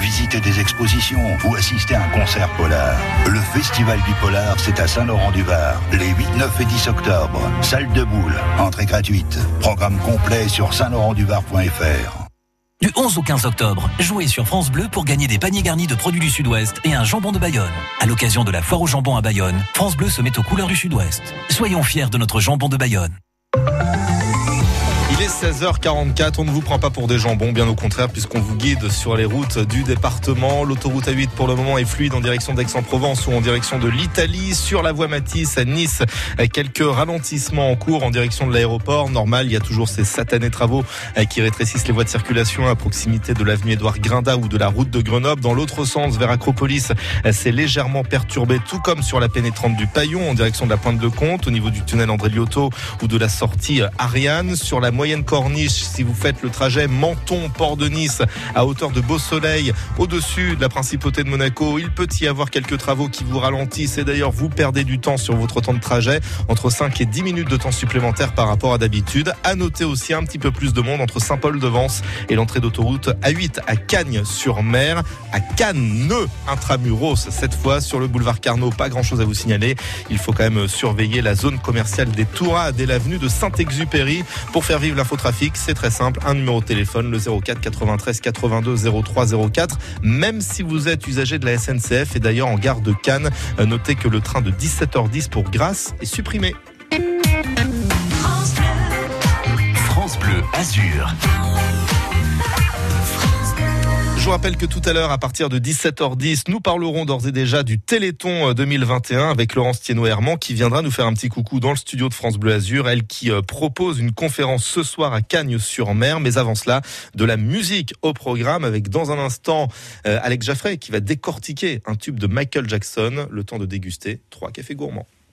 Visitez des expositions ou assistez à un concert polar. Le Festival du Polar, c'est à Saint-Laurent-du-Var, les 8, 9 et 10 octobre. Salle de boule, entrée gratuite. Programme complet sur saint-laurent-du-var.fr. Du 11 au 15 octobre, jouez sur France Bleu pour gagner des paniers garnis de produits du Sud-Ouest et un jambon de Bayonne. À l'occasion de la foire au jambon à Bayonne, France Bleu se met aux couleurs du Sud-Ouest. Soyons fiers de notre jambon de Bayonne. Il est 16h44, on ne vous prend pas pour des jambons, bien au contraire, puisqu'on vous guide sur les routes du département. L'autoroute A8 pour le moment est fluide en direction d'Aix-en-Provence ou en direction de l'Italie. Sur la voie Matisse à Nice, quelques ralentissements en cours en direction de l'aéroport. Normal, il y a toujours ces satanés travaux euh, qui rétrécissent les voies de circulation à proximité de l'avenue Édouard Grinda ou de la route de Grenoble. Dans l'autre sens, vers Acropolis, euh, c'est légèrement perturbé, tout comme sur la pénétrante du Paillon en direction de la pointe de Comte, au niveau du tunnel André Liotto ou de la sortie euh, Ariane. Sur la moyenne corniche, si vous faites le trajet Menton-Port de Nice à hauteur de Beau Soleil, au-dessus de la principauté de Monaco, il peut y avoir quelques travaux qui vous ralentissent et d'ailleurs vous perdez du temps sur votre temps de trajet, entre 5 et 10 minutes de temps supplémentaire par rapport à d'habitude. À noter aussi un petit peu plus de monde entre Saint-Paul-de-Vence et l'entrée d'autoroute A8 à Cagnes-sur-Mer, à Cannes, intramuros cette fois sur le boulevard Carnot. Pas grand chose à vous signaler. Il faut quand même surveiller la zone commerciale des Tourades et l'avenue de Saint-Exupéry pour faire vivre l'infotrafic. C'est très simple. Un numéro de téléphone, le 04 93 82 03 04. Même si vous êtes usager de la SNCF et d'ailleurs en gare de Cannes, euh, notez que le train de 17h10 pour Grasse est supprimé. France Bleu Azur. Je vous rappelle que tout à l'heure, à partir de 17h10, nous parlerons d'ores et déjà du Téléthon euh, 2021 avec Laurence Thienot-Herman qui viendra nous faire un petit coucou dans le studio de France Bleu Azur. Elle qui euh, propose une conférence ce soir à Cagnes-sur-Mer. Mais avant cela, de la musique au programme avec dans un instant euh, Alex Jaffray qui va décortiquer un tube de Michael Jackson. Le temps de déguster trois cafés gourmands.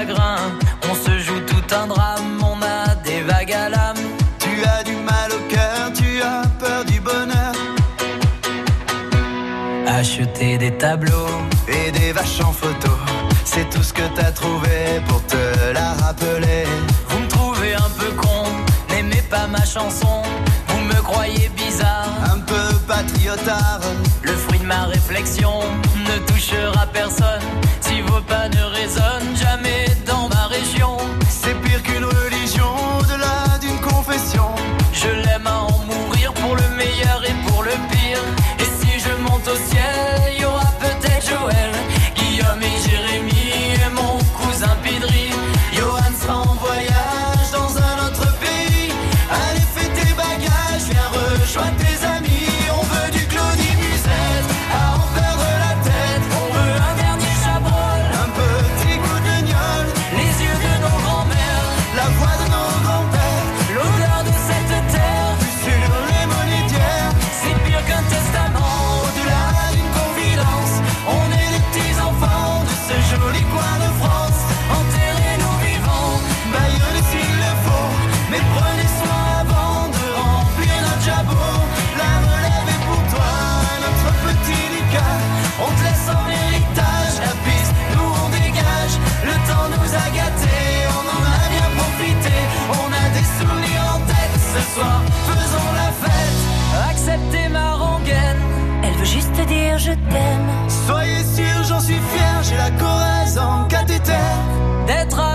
chagrin. On se joue tout un drame, on a des vagues à l'âme. Tu as du mal au cœur, tu as peur du bonheur. Acheter des tableaux et des vaches en photo, c'est tout ce que t'as trouvé pour te la rappeler. Vous me trouvez un peu con, n'aimez pas ma chanson, vous me croyez bizarre, un peu patriotard. Le fruit de ma réflexion ne touchera personne si vos pas ne résonnent je t'aime. Soyez sûr, j'en suis fier, j'ai la Corrèze en cathéter. D'être avec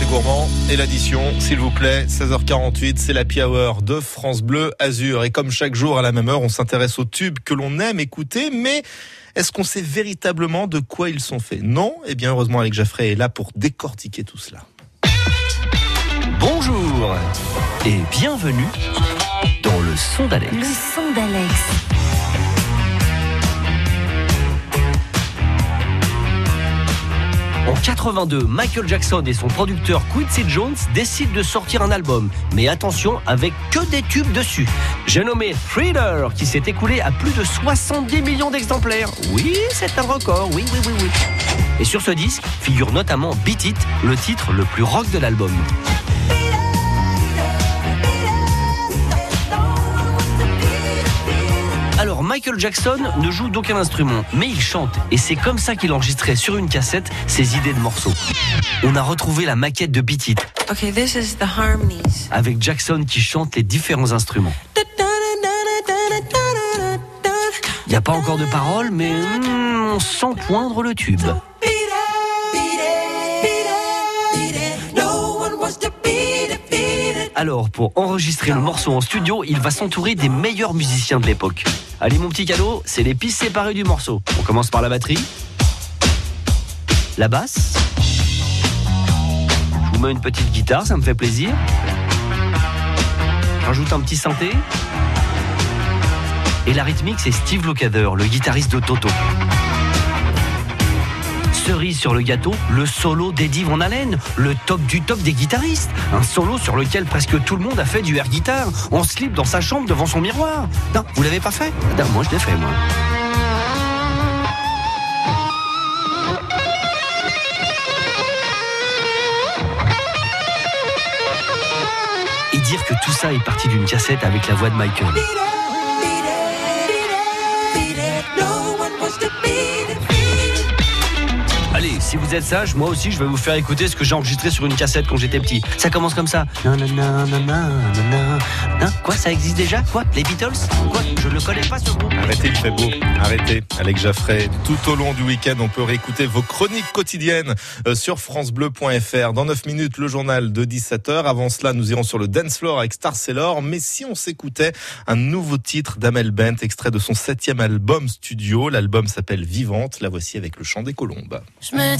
Cafés gourmands et l'addition, s'il vous plaît. 16h48, c'est la Hour de France Bleu Azur. Et comme chaque jour à la même heure, on s'intéresse aux tubes que l'on aime écouter, mais est-ce qu'on sait véritablement de quoi ils sont faits? Non? Eh bien, heureusement, Alex Jaffray est là pour décortiquer tout cela. Bonjour et bienvenue dans le son d'Alex. Le son d'Alex. En 82, Michael Jackson et son producteur Quincy Jones décident de sortir un album. Mais attention, avec que des tubes dessus. J'ai nommé Thriller, qui s'est écoulé à plus de 70 millions d'exemplaires. Oui, c'est un record, oui, oui, oui, oui. Et sur ce disque figure notamment Beat It, le titre le plus rock de l'album. Michael Jackson ne joue d'aucun instrument, mais il chante. Et c'est comme ça qu'il enregistrait sur une cassette ses idées de morceaux. On a retrouvé la maquette de Beat It, Okay, this is the harmonies. avec Jackson qui chante les différents instruments. Il n'y a pas encore de paroles, mais hmm, on sent poindre le tube. Alors, pour enregistrer le morceau en studio, il va s'entourer des meilleurs musiciens de l'époque. Allez, mon petit cadeau, c'est les pistes séparées du morceau. On commence par la batterie, la basse. Je vous mets une petite guitare, ça me fait plaisir. Rajoute un petit synthé. Et la rythmique, c'est Steve Lukather, le guitariste de Toto. Cerise sur le gâteau, le solo d'Eddie Van Halen, le top du top des guitaristes. Un solo sur lequel presque tout le monde a fait du air guitare, en slip dans sa chambre devant son miroir. Non, vous l'avez pas fait? Non, moi je l'ai fait, moi. Et dire que tout ça est parti d'une cassette avec la voix de Michael. Si vous êtes sage, moi aussi je vais vous faire écouter ce que j'ai enregistré sur une cassette quand j'étais petit. Ça commence comme ça. Nanana, nanana, nanana. Hein? Quoi, ça existe déjà? Quoi? Les Beatles? Quoi? Je ne le connais pas ce groupe. Arrêtez, il fait beau. Arrêtez. Alex Jaffray, tout au long du week-end, on peut réécouter vos chroniques quotidiennes euh, sur francebleu.fr. Dans 9 minutes, le journal de 17h. Avant cela, nous irons sur le dance floor avec Star Sailor. Mais si on s'écoutait un nouveau titre d'Amel Bent, extrait de son septième album studio. L'album s'appelle Vivante. La voici avec le chant des colombes. Je me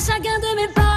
chacun de mes pas,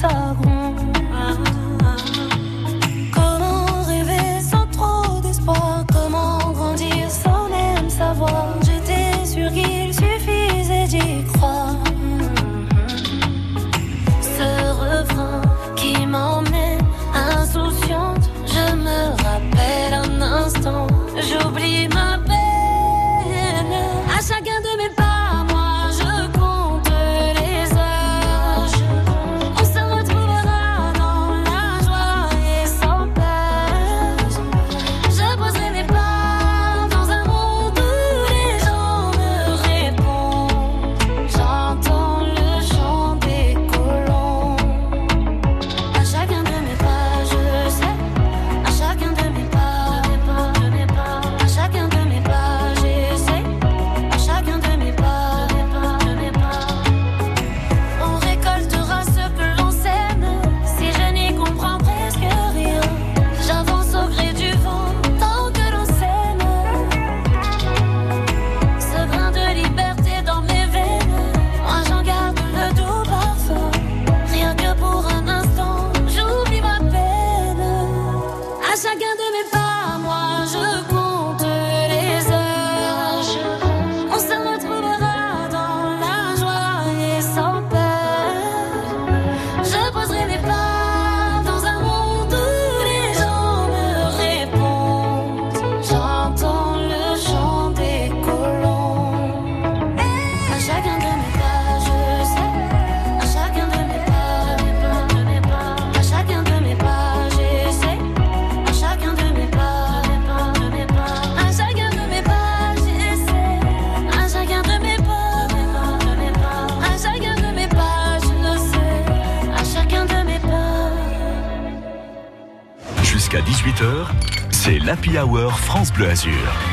sens c'est l'Happy Hour France Bleu Azur.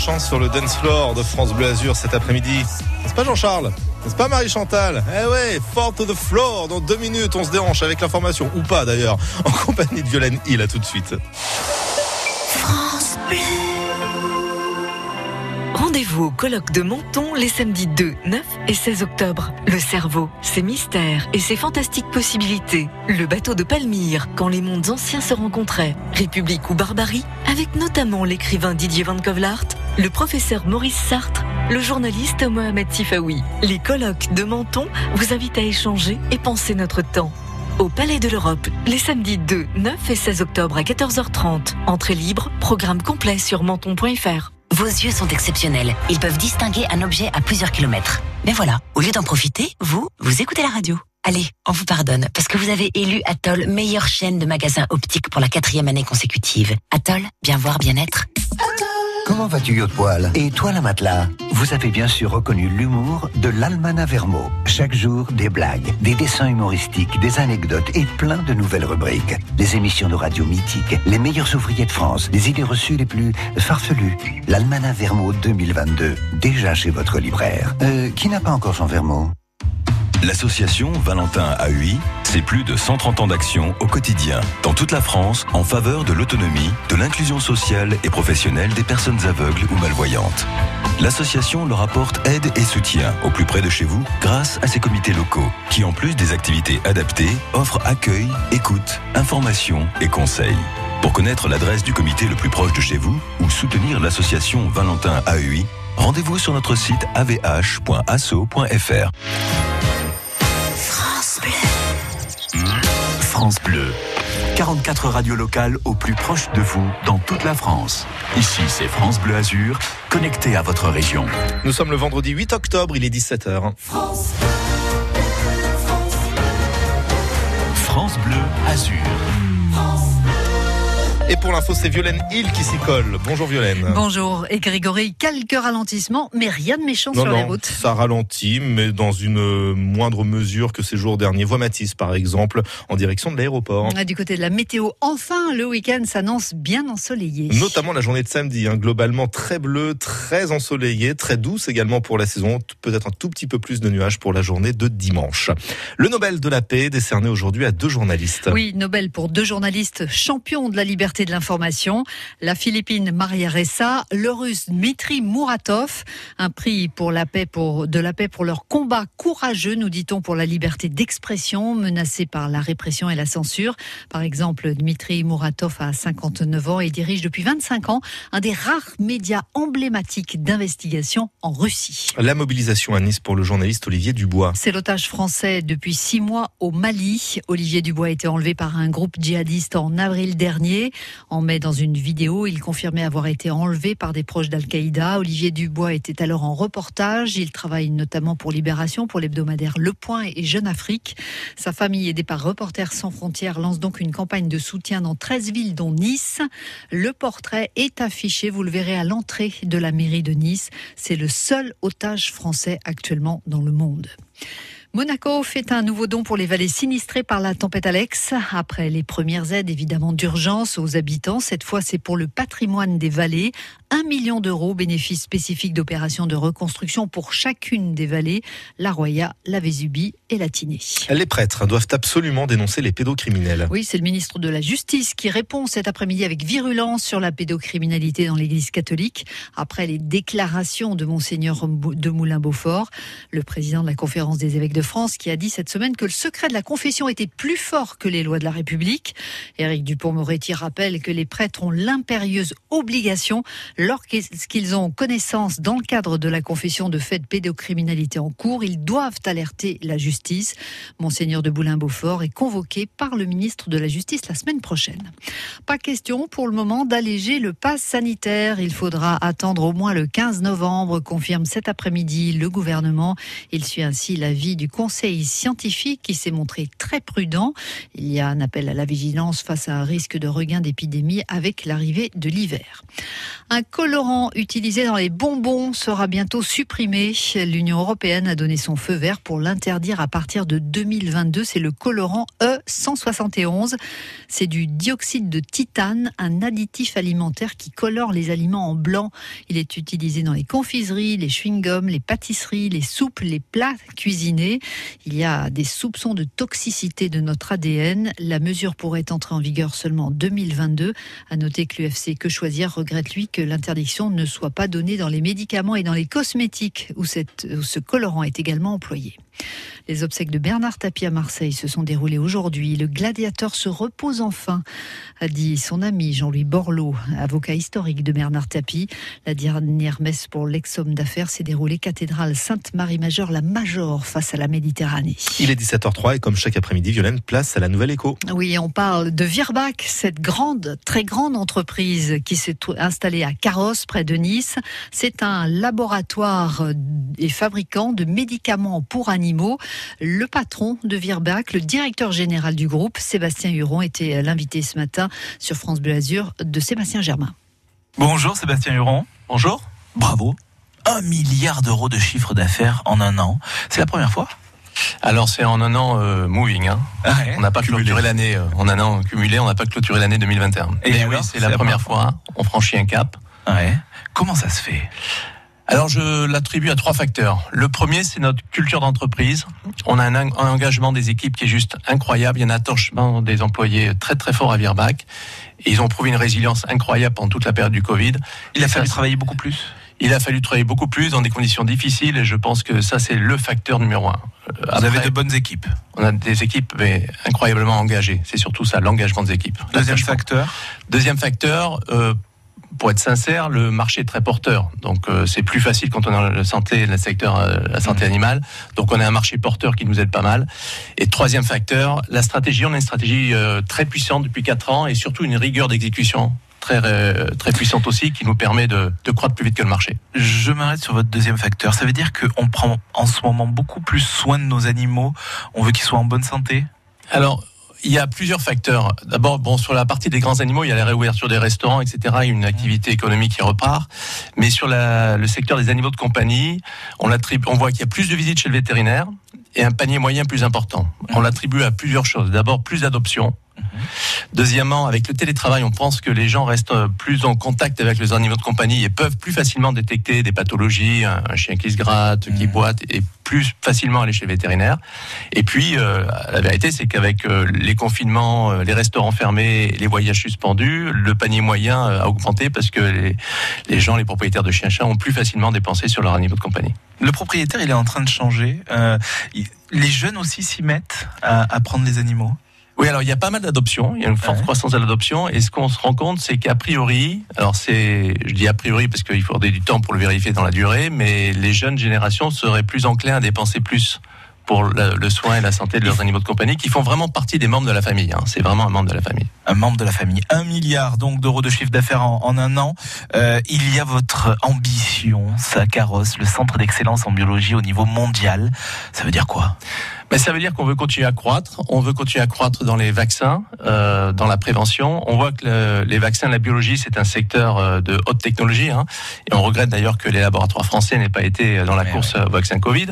Sur le dance floor de France Bleu Azur cet après-midi. N'est-ce pas Jean-Charles N'est-ce pas Marie-Chantal Eh ouais, fort to the floor. Dans deux minutes, on se déhanche avec l'information, ou pas d'ailleurs, (laughs) en compagnie de Violaine Hill. À tout de suite. France. Rendez-vous au colloque de Menton les samedis 2, 9 et 16 octobre. Le cerveau, ses mystères et ses fantastiques possibilités. Le bateau de Palmyre, quand les mondes anciens se rencontraient. République ou barbarie, avec notamment l'écrivain Didier Van Kovlart, le professeur Maurice Sartre, le journaliste Mohamed Tifaoui. Les colloques de Menton vous invitent à échanger et penser notre temps. Au Palais de l'Europe, les samedis 2, 9 et 16 octobre à 14h30. Entrée libre, programme complet sur menton.fr. Vos yeux sont exceptionnels. Ils peuvent distinguer un objet à plusieurs kilomètres. Mais voilà, au lieu d'en profiter, vous, vous écoutez la radio. Allez, on vous pardonne, parce que vous avez élu Atoll meilleure chaîne de magasins optiques pour la quatrième année consécutive. Atoll, bien voir, bien être. Comment vas-tu, Yotoile Et toi, la matelas Vous avez bien sûr reconnu l'humour de l'Almana Vermo. Chaque jour, des blagues, des dessins humoristiques, des anecdotes et plein de nouvelles rubriques. Des émissions de radio mythiques, les meilleurs ouvriers de France, les idées reçues les plus farfelues. L'Almana Vermo 2022, déjà chez votre libraire. Euh, qui n'a pas encore son Vermo L'association Valentin AUI, c'est plus de 130 ans d'action au quotidien, dans toute la France, en faveur de l'autonomie, de l'inclusion sociale et professionnelle des personnes aveugles ou malvoyantes. L'association leur apporte aide et soutien au plus près de chez vous grâce à ses comités locaux, qui en plus des activités adaptées, offrent accueil, écoute, information et conseils. Pour connaître l'adresse du comité le plus proche de chez vous ou soutenir l'association Valentin AUI, rendez-vous sur notre site avh.asso.fr. France Bleu. France Bleu. 44 radios locales au plus proche de vous dans toute la France. Ici, c'est France Bleu Azur, connecté à votre région. Nous sommes le vendredi 8 octobre, il est 17h. France Bleu Azur. Et pour l'info, c'est Violaine Hill qui s'y colle. Bonjour Violaine. Bonjour. Et Grégory, quelques ralentissements, mais rien de méchant Non, sur les non, routes. ça ralentit, mais dans une euh, moindre mesure que ces jours derniers. Voie Matisse, par exemple, en direction de l'aéroport. Du côté de la météo, enfin, le week-end s'annonce bien ensoleillé. Notamment la journée de samedi, hein, globalement très bleue, très ensoleillée, très douce également pour la saison, peut-être un tout petit peu plus de nuages pour la journée de dimanche. Le Nobel de la paix décerné aujourd'hui à deux journalistes. Oui, Nobel pour deux journalistes champions de la liberté de l'information, la Philippine Maria Ressa, le Russe Dmitri Muratov, un prix pour la paix pour de la paix pour leur combat courageux, nous dit-on, pour la liberté d'expression menacée par la répression et la censure. Par exemple, Dmitri Muratov a 59 ans et dirige depuis 25 ans un des rares médias emblématiques d'investigation en Russie. La mobilisation à Nice pour le journaliste Olivier Dubois. C'est l'otage français depuis six mois au Mali. Olivier Dubois a été enlevé par un groupe djihadiste en avril dernier. En mai, dans une vidéo, il confirmait avoir été enlevé par des proches d'Al-Qaïda. Olivier Dubois était alors en reportage. Il travaille notamment pour Libération, pour l'hebdomadaire Le Point et Jeune Afrique. Sa famille, aidée par Reporters sans frontières, lance donc une campagne de soutien dans 13 villes, dont Nice. Le portrait est affiché, vous le verrez à l'entrée de la mairie de Nice. C'est le seul otage français actuellement dans le monde. Monaco fait un nouveau don pour les vallées sinistrées par la tempête Alex. Après les premières aides évidemment d'urgence aux habitants, cette fois c'est pour le patrimoine des vallées. Un million d'euros, bénéfice spécifique d'opérations de reconstruction pour chacune des vallées, la Roya, la Vésubie et la Tinée. Les prêtres doivent absolument dénoncer les pédocriminels. Oui, c'est le ministre de la Justice qui répond cet après-midi avec virulence sur la pédocriminalité dans l'Église catholique. Après les déclarations de Monseigneur de Moulin-Beaufort, le président de la Conférence des évêques de France, qui a dit cette semaine que le secret de la confession était plus fort que les lois de la République. Éric Dupont-Moretti rappelle que les prêtres ont l'impérieuse obligation, lorsqu'ils ont connaissance dans le cadre de la confession de faits de pédocriminalité en cours, ils doivent alerter la justice. Monseigneur de Boulin-Beaufort est convoqué par le ministre de la Justice la semaine prochaine. Pas question pour le moment d'alléger le pass sanitaire. Il faudra attendre au moins le 15 novembre, confirme cet après-midi le gouvernement. Il suit ainsi l'avis du conseil scientifique qui s'est montré très prudent. Il y a un appel à la vigilance face à un risque de regain d'épidémie avec l'arrivée de l'hiver. Un colorant utilisé dans les bonbons sera bientôt supprimé. L'Union européenne a donné son feu vert pour l'interdire à partir de 2022. C'est le colorant E171. C'est du dioxyde de titane, un additif alimentaire qui colore les aliments en blanc. Il est utilisé dans les confiseries, les chewing-gums, les pâtisseries, les soupes, les plats cuisinés. Il y a des soupçons de toxicité de notre ADN. La mesure pourrait entrer en vigueur seulement en 2022. À noter que l'UFC Que Choisir regrette lui que l'interdiction ne soit pas donnée dans les médicaments et dans les cosmétiques où, où ce colorant est également employé. Les obsèques de Bernard Tapie à Marseille se sont déroulées aujourd'hui. Le gladiateur se repose enfin, a dit son ami Jean-Louis Borloo, avocat historique de Bernard Tapie. La dernière messe pour l'ex-homme d'affaires s'est déroulée cathédrale Sainte-Marie-Majeure, la Major, face à la Méditerranée. Il est 17h03 et comme chaque après-midi, Violaine place à la Nouvelle Écho. Oui, on parle de Virbac, cette grande, très grande entreprise qui s'est installée à Carrosse, près de Nice. C'est un laboratoire euh, et fabricant de médicaments pour animaux. Le patron de Virbac, le directeur général du groupe, Sébastien Huron, était l'invité ce matin sur France Bleu Azur de Sébastien Germain. Bonjour Sébastien Huron. Bonjour. Bravo. Un milliard d'euros de chiffre d'affaires en un an. C'est la première fois? Alors c'est en un an euh, moving. Hein. on n'a pas clôturé l'année euh, en un an cumulé, on n'a pas clôturé l'année 2021. Et Mais oui, c'est la première fois. hein. On franchit un cap. Ouais. Comment ça se fait? Alors je l'attribue à trois facteurs. Le premier, c'est notre culture d'entreprise. On a un, un, engagement des équipes qui est juste incroyable. Il y a un attachement des employés très très fort à Virbac. Et ils ont prouvé une résilience incroyable pendant toute la période du Covid. Il a fallu travailler beaucoup plus il a fallu travailler beaucoup plus dans des conditions difficiles et je pense que ça c'est le facteur numéro un. Vous avez de bonnes équipes. On a des équipes mais, incroyablement engagées. C'est surtout ça, l'engagement des équipes. Deuxième facteur. Deuxième facteur. Euh, pour être sincère, le marché est très porteur. Donc euh, c'est plus facile quand on dans la santé, le secteur euh, la santé animale. Donc on a un marché porteur qui nous aide pas mal. Et troisième facteur, la stratégie. On a une stratégie euh, très puissante depuis quatre ans et surtout une rigueur d'exécution très, très puissante aussi qui nous permet de, de, croître plus vite que le marché. Je m'arrête sur votre deuxième facteur. Ça veut dire qu'on prend en ce moment beaucoup plus soin de nos animaux. On veut qu'ils soient en bonne santé? Alors, il y a plusieurs facteurs. D'abord, bon, sur la partie des grands animaux, il y a la réouverture des restaurants, etc. A une activité économique qui repart. Mais sur la, le secteur des animaux de compagnie, on, on voit qu'il y a plus de visites chez le vétérinaire et un panier moyen plus important. On l'attribue à plusieurs choses. D'abord, plus d'adoption. Deuxièmement, avec le télétravail, on pense que les gens restent plus en contact avec les animaux de compagnie et peuvent plus facilement détecter des pathologies, un, chien qui se gratte, qui boite, et plus facilement aller chez le vétérinaire. Et puis, euh, la vérité, c'est qu'avec euh, les confinements, euh, les restaurants fermés, les voyages suspendus, le panier moyen a augmenté parce que les, les gens, les propriétaires de chiens-chats, ont plus facilement dépensé sur leurs animaux de compagnie. Le propriétaire, il est en train de changer. Euh, les jeunes aussi s'y mettent à, à prendre les animaux? Oui, alors il y a pas mal d'adoptions, il y a une forte ouais. croissance de l'adoption, et ce qu'on se rend compte, c'est qu'a priori, alors c'est, je dis a priori parce qu'il faudrait du temps pour le vérifier dans la durée, mais les jeunes générations seraient plus enclins à dépenser plus pour le, le, soin et la santé de leurs animaux de compagnie, qui font vraiment partie des membres de la famille. Hein. C'est vraiment un membre de la famille. Un membre de la famille. Un milliard donc d'euros de chiffre d'affaires en, en, un an. Euh, il y a votre ambition, ça carrosse, le centre d'excellence en biologie au niveau mondial. Ça veut dire quoi? Mais ça veut dire qu'on veut continuer à croître. On veut continuer à croître dans les vaccins, euh, dans la prévention. On voit que le, les vaccins, la biologie, c'est un secteur euh, de haute technologie. Hein, et on regrette d'ailleurs que les laboratoires français n'aient pas été dans la Mais course ouais. vaccin Covid.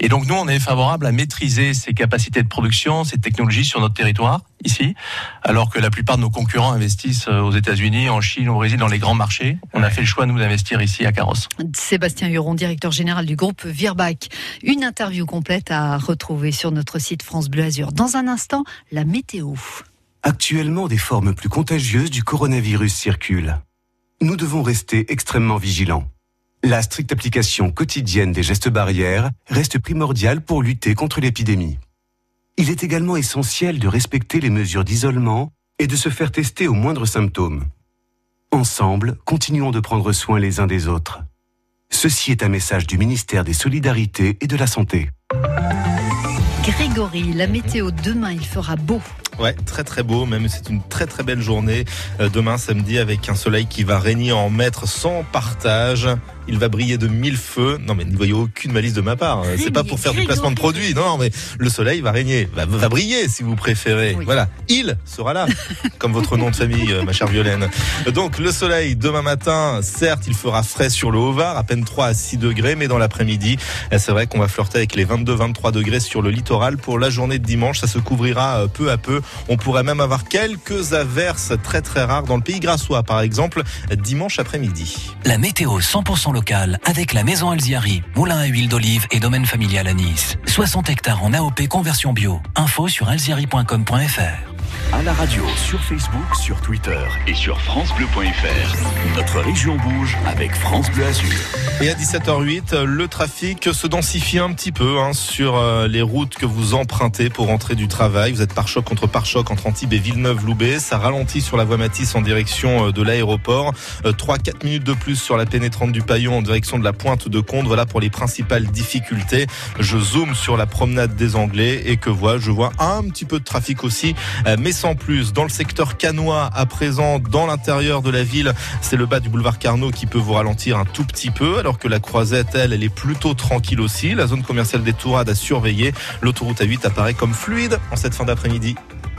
Et donc nous, on est favorable à maîtriser ces capacités de production, ces technologies sur notre territoire ici, alors que la plupart de nos concurrents investissent aux États-Unis, en Chine, au Brésil, dans les grands marchés. On a fait le choix, nous, d'investir ici à Carrosse. Sébastien Huron, directeur général du groupe Virbac. Une interview complète à retrouver sur notre site France Bleu Azur. Dans un instant, la météo. Actuellement, des formes plus contagieuses du coronavirus circulent. Nous devons rester extrêmement vigilants. La stricte application quotidienne des gestes barrières reste primordiale pour lutter contre l'épidémie. Il est également essentiel de respecter les mesures d'isolement et de se faire tester aux moindres symptômes. Ensemble, continuons de prendre soin les uns des autres. Ceci est un message du ministère des Solidarités et de la Santé. Grégory, la météo demain, il fera beau. Ouais, très très beau, même c'est une très très belle journée euh, demain samedi avec un soleil qui va régner en maître sans partage. Il va briller de mille feux. Non mais ne voyez aucune malice de ma part. C'est pas pour faire du placement de produits. Non, non, mais le soleil va régner, va, va briller si vous préférez. Oui. Voilà, il sera là, (laughs) comme votre nom de famille, euh, ma chère Violaine. Donc le soleil demain matin, certes, il fera frais sur le Haut-Var, à peine 3 à 6 degrés, mais dans l'après-midi, c'est vrai qu'on va flirter avec les 22-23 degrés sur le littoral. Pour la journée de dimanche, ça se couvrira euh, peu à peu. On pourrait même avoir quelques averses très très rares dans le pays grassois, par exemple, dimanche après-midi. La météo 100% locale avec la maison Alziari, moulin à huile d'olive et domaine familial à Nice. 60 hectares en AOP conversion bio. Info sur alziari.com.fr. À la radio, sur Facebook, sur Twitter et sur FranceBleu.fr. Notre région bouge avec France Bleu Azur. Et à 17h08, le trafic se densifie un petit peu hein, sur euh, les routes que vous empruntez pour rentrer du travail. Vous êtes par choc contre par choc entre Antibes et Villeneuve-Loubet. Ça ralentit sur la voie Matisse en direction euh, de l'aéroport. Euh, 3-4 minutes de plus sur la pénétrante du Paillon en direction de la pointe de Comte. Voilà pour les principales difficultés. Je zoome sur la promenade des Anglais et que vois, je vois un petit peu de trafic aussi, euh, mais sans plus. Dans le secteur canois, à présent, dans l'intérieur de la ville, c'est le bas du boulevard Carnot qui peut vous ralentir un tout petit peu, alors que la croisette, elle, elle est plutôt tranquille aussi. La zone commerciale des Tourades à surveiller. L'autoroute A8 apparaît comme fluide en cette fin d'après-midi.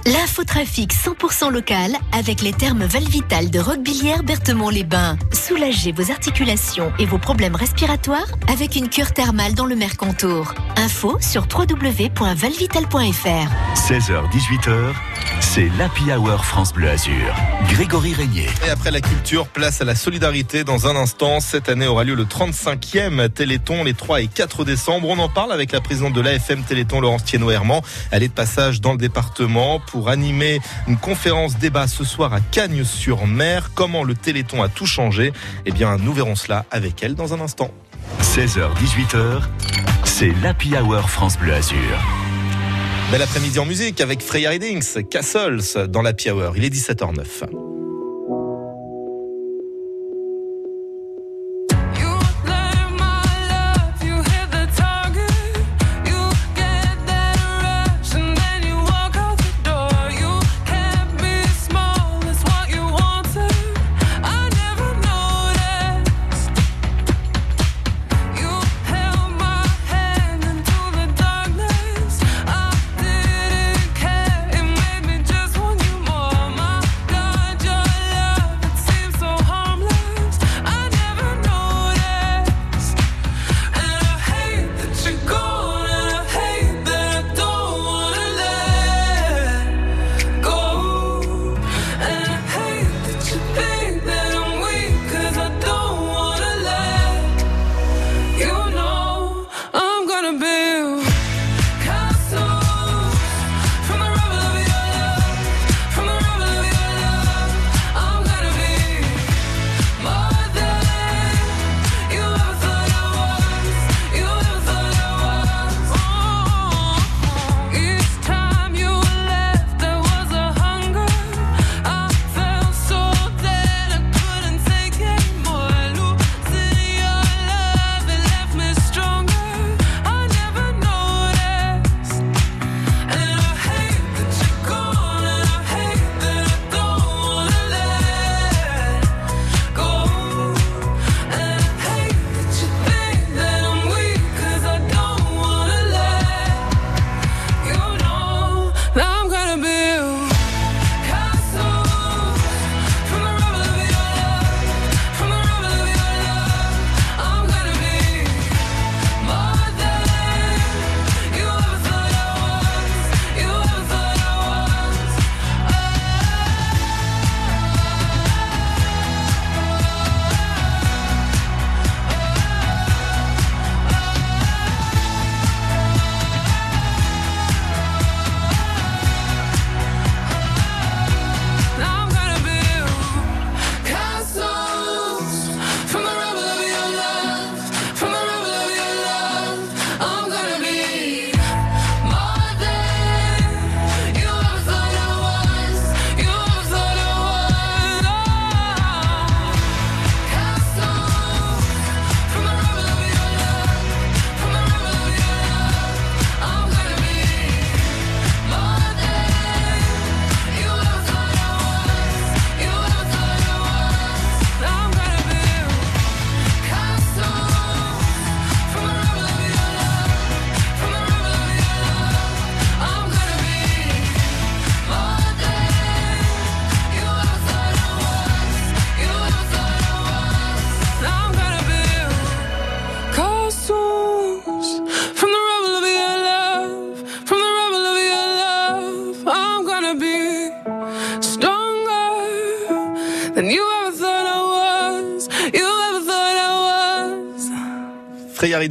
L'infotrafic 100% local avec les thermes Valvital de Roquebillière Berthemont-les-Bains. Soulagez vos articulations et vos problèmes respiratoires avec une cure thermale dans le Mercontour. Info sur www.valvital.fr. 16h-18h, C'est l'Happy Hour France Bleu Azur. Grégory Régnier. Et après la culture, place à la solidarité dans un instant. Cette année aura lieu le 35e Téléthon les 3 et 4 décembre. On en parle avec la présidente de l'AFM Téléthon, Laurence Thienot-Herman. Elle est de passage dans le département pour animer une conférence débat ce soir à Cagnes-sur-Mer. Comment le Téléthon a tout changé? Eh bien, nous verrons cela avec elle dans un instant. 16h-18h, c'est l'Happy Hour France Bleu Azur. Bel après-midi en musique avec Freya Readings, Castles dans la Hour. Il est 17h09.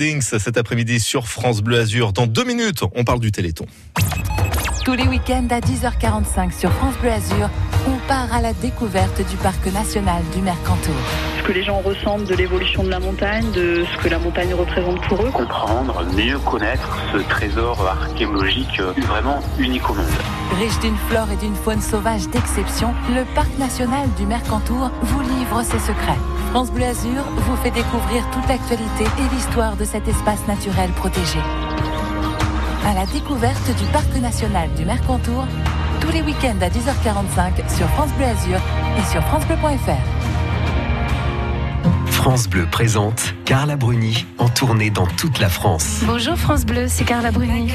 Cet après-midi sur France Bleu Azur. Dans deux minutes, on parle du Téléthon. Tous les week-ends à 10h45 sur France Bleu Azur, on part à la découverte du parc national du Mercantour. Ce que les gens ressentent de l'évolution de la montagne, de ce que la montagne représente pour eux. Comprendre, mieux connaître ce trésor archéologique euh, vraiment unique au monde. Riche d'une flore et d'une faune sauvage d'exception, le parc national du Mercantour vous livre ses secrets. France Bleu Azur vous fait découvrir toute l'actualité et l'histoire de cet espace naturel protégé. À la découverte du parc national du Mercantour, tous les week-ends à 10h45 sur France Bleu Azur et sur francebleu.fr. France Bleu présente Carla Bruni en tournée dans toute la France. Bonjour France Bleu, c'est Carla Bruni.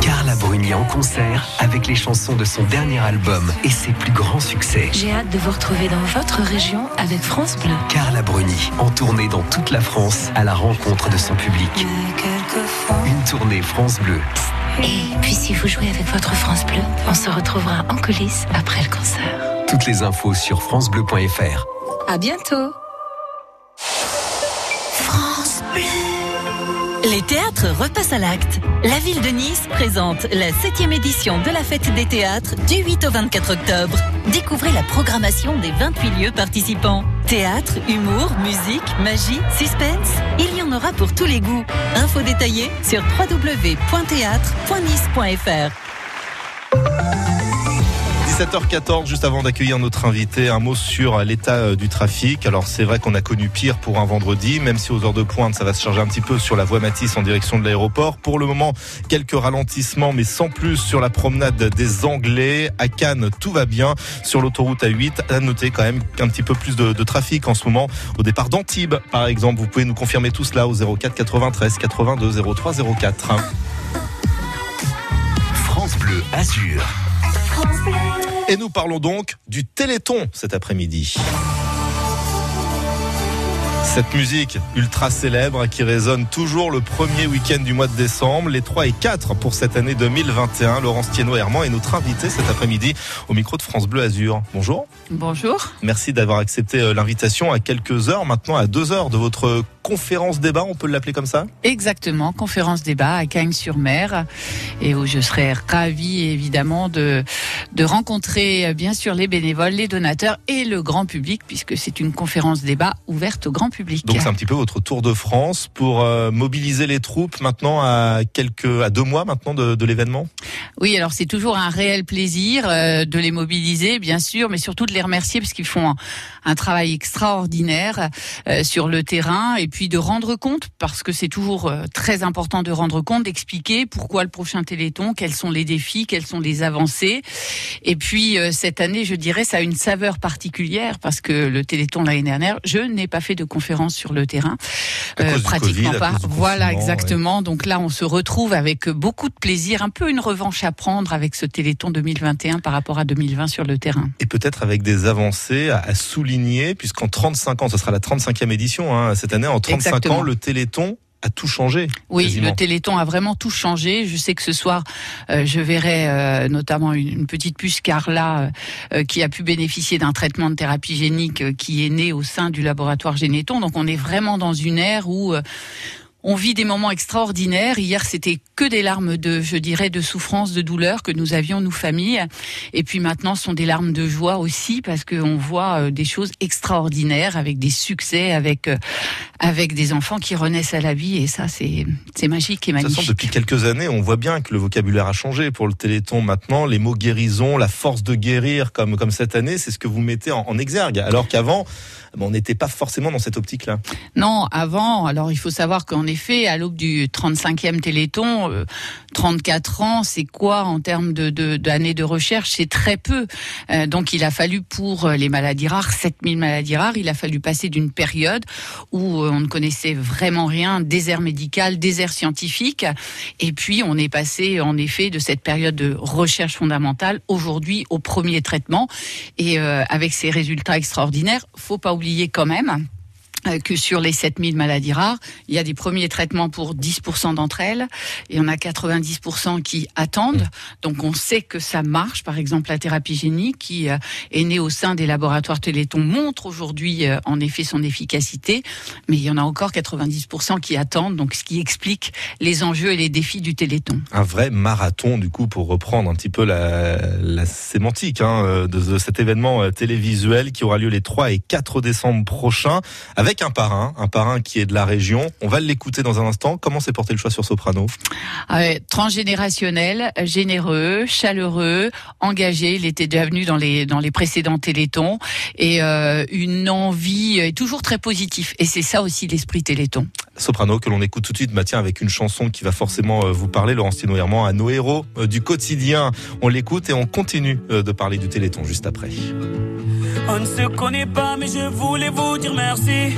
Carla Bruni en concert avec les chansons de son dernier album et ses plus grands succès. J'ai hâte de vous retrouver dans votre région avec France Bleu. Carla Bruni en tournée dans toute la France à la rencontre de son public. Une tournée France Bleu. Et puis si vous jouez avec votre France Bleu, on se retrouvera en coulisses après le concert. Toutes les infos sur francebleu.fr. À bientôt. Les théâtres repassent à l'acte. La ville de Nice présente la 7e édition de la fête des théâtres du 8 au 24 octobre. Découvrez la programmation des 28 lieux participants. Théâtre, humour, musique, magie, suspense, il y en aura pour tous les goûts. Infos détaillées sur www.théâtre.nice.fr. 17h14, juste avant d'accueillir notre invité, un mot sur l'état euh, du trafic. Alors c'est vrai qu'on a connu pire pour un vendredi, même si aux heures de pointe ça va se charger un petit peu sur la voie Matisse en direction de l'aéroport. Pour le moment, quelques ralentissements, mais sans plus sur la promenade des Anglais. À Cannes, tout va bien. Sur l'autoroute A8, à noter quand même qu'un petit peu plus de, de trafic en ce moment au départ d'Antibes, par exemple. Vous pouvez nous confirmer tout cela au 04 93 82 03 04. France Bleu Azur. Et nous parlons donc du Téléthon cet après-midi. Cette musique ultra célèbre qui résonne toujours le premier week-end du mois de décembre, les 3 et 4 pour cette année 2021. Laurence Thienot-Herman est notre invité cet après-midi au micro de France Bleu Azur. Bonjour. Bonjour. Merci d'avoir accepté euh, l'invitation à quelques heures, maintenant à deux heures de votre conférence débat, on peut l'appeler comme ça Exactement, conférence débat à Cagnes-sur-Mer et où je serais ravie évidemment de, de rencontrer euh, bien sûr les bénévoles, les donateurs et le grand public puisque c'est une conférence débat ouverte au grand public. Donc c'est un petit peu votre tour de France pour euh, mobiliser les troupes maintenant à quelques à deux mois maintenant de, de l'événement? Oui, alors c'est toujours un réel plaisir euh, de les mobiliser, bien sûr, mais surtout de les remercier parce qu'ils font un, un travail extraordinaire euh, sur le terrain et puis de rendre compte parce que c'est toujours euh, très important de rendre compte, d'expliquer pourquoi le prochain Téléthon, quels sont les défis, quelles sont les avancées. Et puis euh, cette année, je dirais, ça a une saveur particulière parce que le Téléthon l'année dernière, je n'ai pas fait de conférence sur le terrain, du pratiquement Covid, pas. Voilà, exactement. Donc là, on se retrouve avec beaucoup de plaisir, un peu une revanche à prendre avec ce Téléthon 2021 par rapport à 2020 sur le terrain. Et peut-être avec des avancées à, à souligner, puisqu'en 35 ans, ce sera la 35e édition hein, cette année, en 35 Exactement. ans, le Téléthon a tout changé. Oui, quasiment. le Téléthon a vraiment tout changé. Je sais que ce soir, euh, je verrai euh, notamment une, une petite puce Carla euh, qui a pu bénéficier d'un traitement de thérapie génique qui est né au sein du laboratoire Généton. Donc on est vraiment dans une ère où on vit des moments extraordinaires. Hier, c'était que des larmes de, je dirais, de souffrance, de douleur que nous avions, nous, familles. Et puis maintenant, ce sont des larmes de joie aussi parce qu'on voit euh, des choses extraordinaires avec des succès, avec, euh, avec des enfants qui renaissent à la vie. Et ça, c'est, c'est magique et De toute magnifique. façon, depuis quelques années, on voit bien que le vocabulaire a changé pour le Téléthon. Maintenant, les mots guérison, la force de guérir, comme, comme cette année, c'est ce que vous mettez en, en exergue. Alors qu'avant, on n'était pas forcément dans cette optique-là. Non, avant, alors il faut savoir qu'en effet, à l'aube du 35e Téléthon, euh, 34 ans, c'est quoi en termes de de- d'années de, recherche? C'est très peu. Euh, donc il a fallu pour euh, les maladies rares, 7000 maladies rares, il a fallu passer d'une période où euh, on ne connaissait vraiment rien, désert médical, désert scientifique, et puis on est passé en effet de cette période de recherche fondamentale aujourd'hui au premier traitement, et avec ces résultats extraordinaires, faut pas oublier quand même que sur les 7000 maladies rares, il y a des premiers traitements pour 10% d'entre elles et on a 90% qui attendent. Donc on sait que ça marche. Par exemple, la thérapie génique qui euh, est née au sein des laboratoires Téléthon montre aujourd'hui euh, en effet son efficacité, mais il y en a encore 90% qui attendent. Donc ce qui explique les enjeux et les défis du Téléthon. Un vrai marathon, du coup, pour reprendre un petit peu la, sémantique hein, euh, de, cet événement euh, télévisuel qui aura lieu les 3 et 4 décembre prochains, avec un parrain, un parrain qui est de la région. On va l'écouter dans un instant. Comment s'est porté le choix sur Soprano Ah ouais, transgénérationnel, généreux, chaleureux, engagé. Il était déjà venu dans les dans les précédents Télétons et euh, une envie est toujours très positif. Et c'est ça aussi l'esprit Téléthon. Soprano que l'on écoute tout de suite, bah tiens, avec une chanson qui va forcément euh, vous parler, Laurence Tino Herman, à nos héros euh, du quotidien. On l'écoute et on continue euh, de parler du Téléthon juste après. On ne se connaît pas, mais je voulais vous dire merci.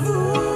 Vous,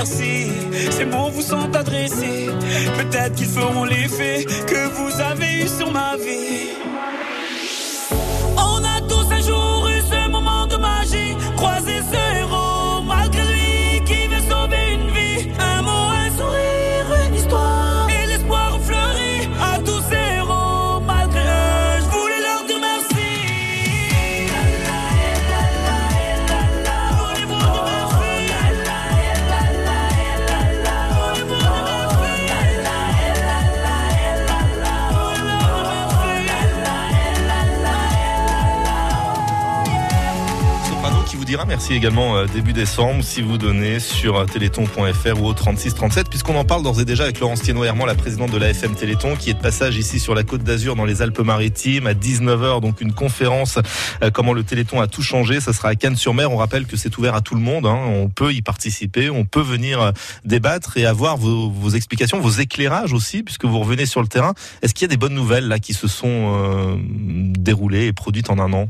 merci. Ces mots vous sont adressés, peut-être qu'ils feront l'effet que vous avez eu sur ma vie. Également euh, début décembre si vous donnez sur euh, téléthon.fr ou au 36 37 puisqu'on en parle d'ores et déjà avec Laurence Thienot Herman, la présidente de l'AFM Téléthon qui est de passage ici sur la côte d'Azur dans les Alpes-Maritimes à 19h donc une conférence euh, comment le Téléthon a tout changé. Ça sera à Cannes-sur-Mer. On rappelle que c'est ouvert à tout le monde hein. on peut y participer on peut venir débattre et avoir vos, explications vos éclairages aussi puisque vous revenez sur le terrain. Est-ce qu'il y a des bonnes nouvelles là qui se sont déroulées et produites en un an?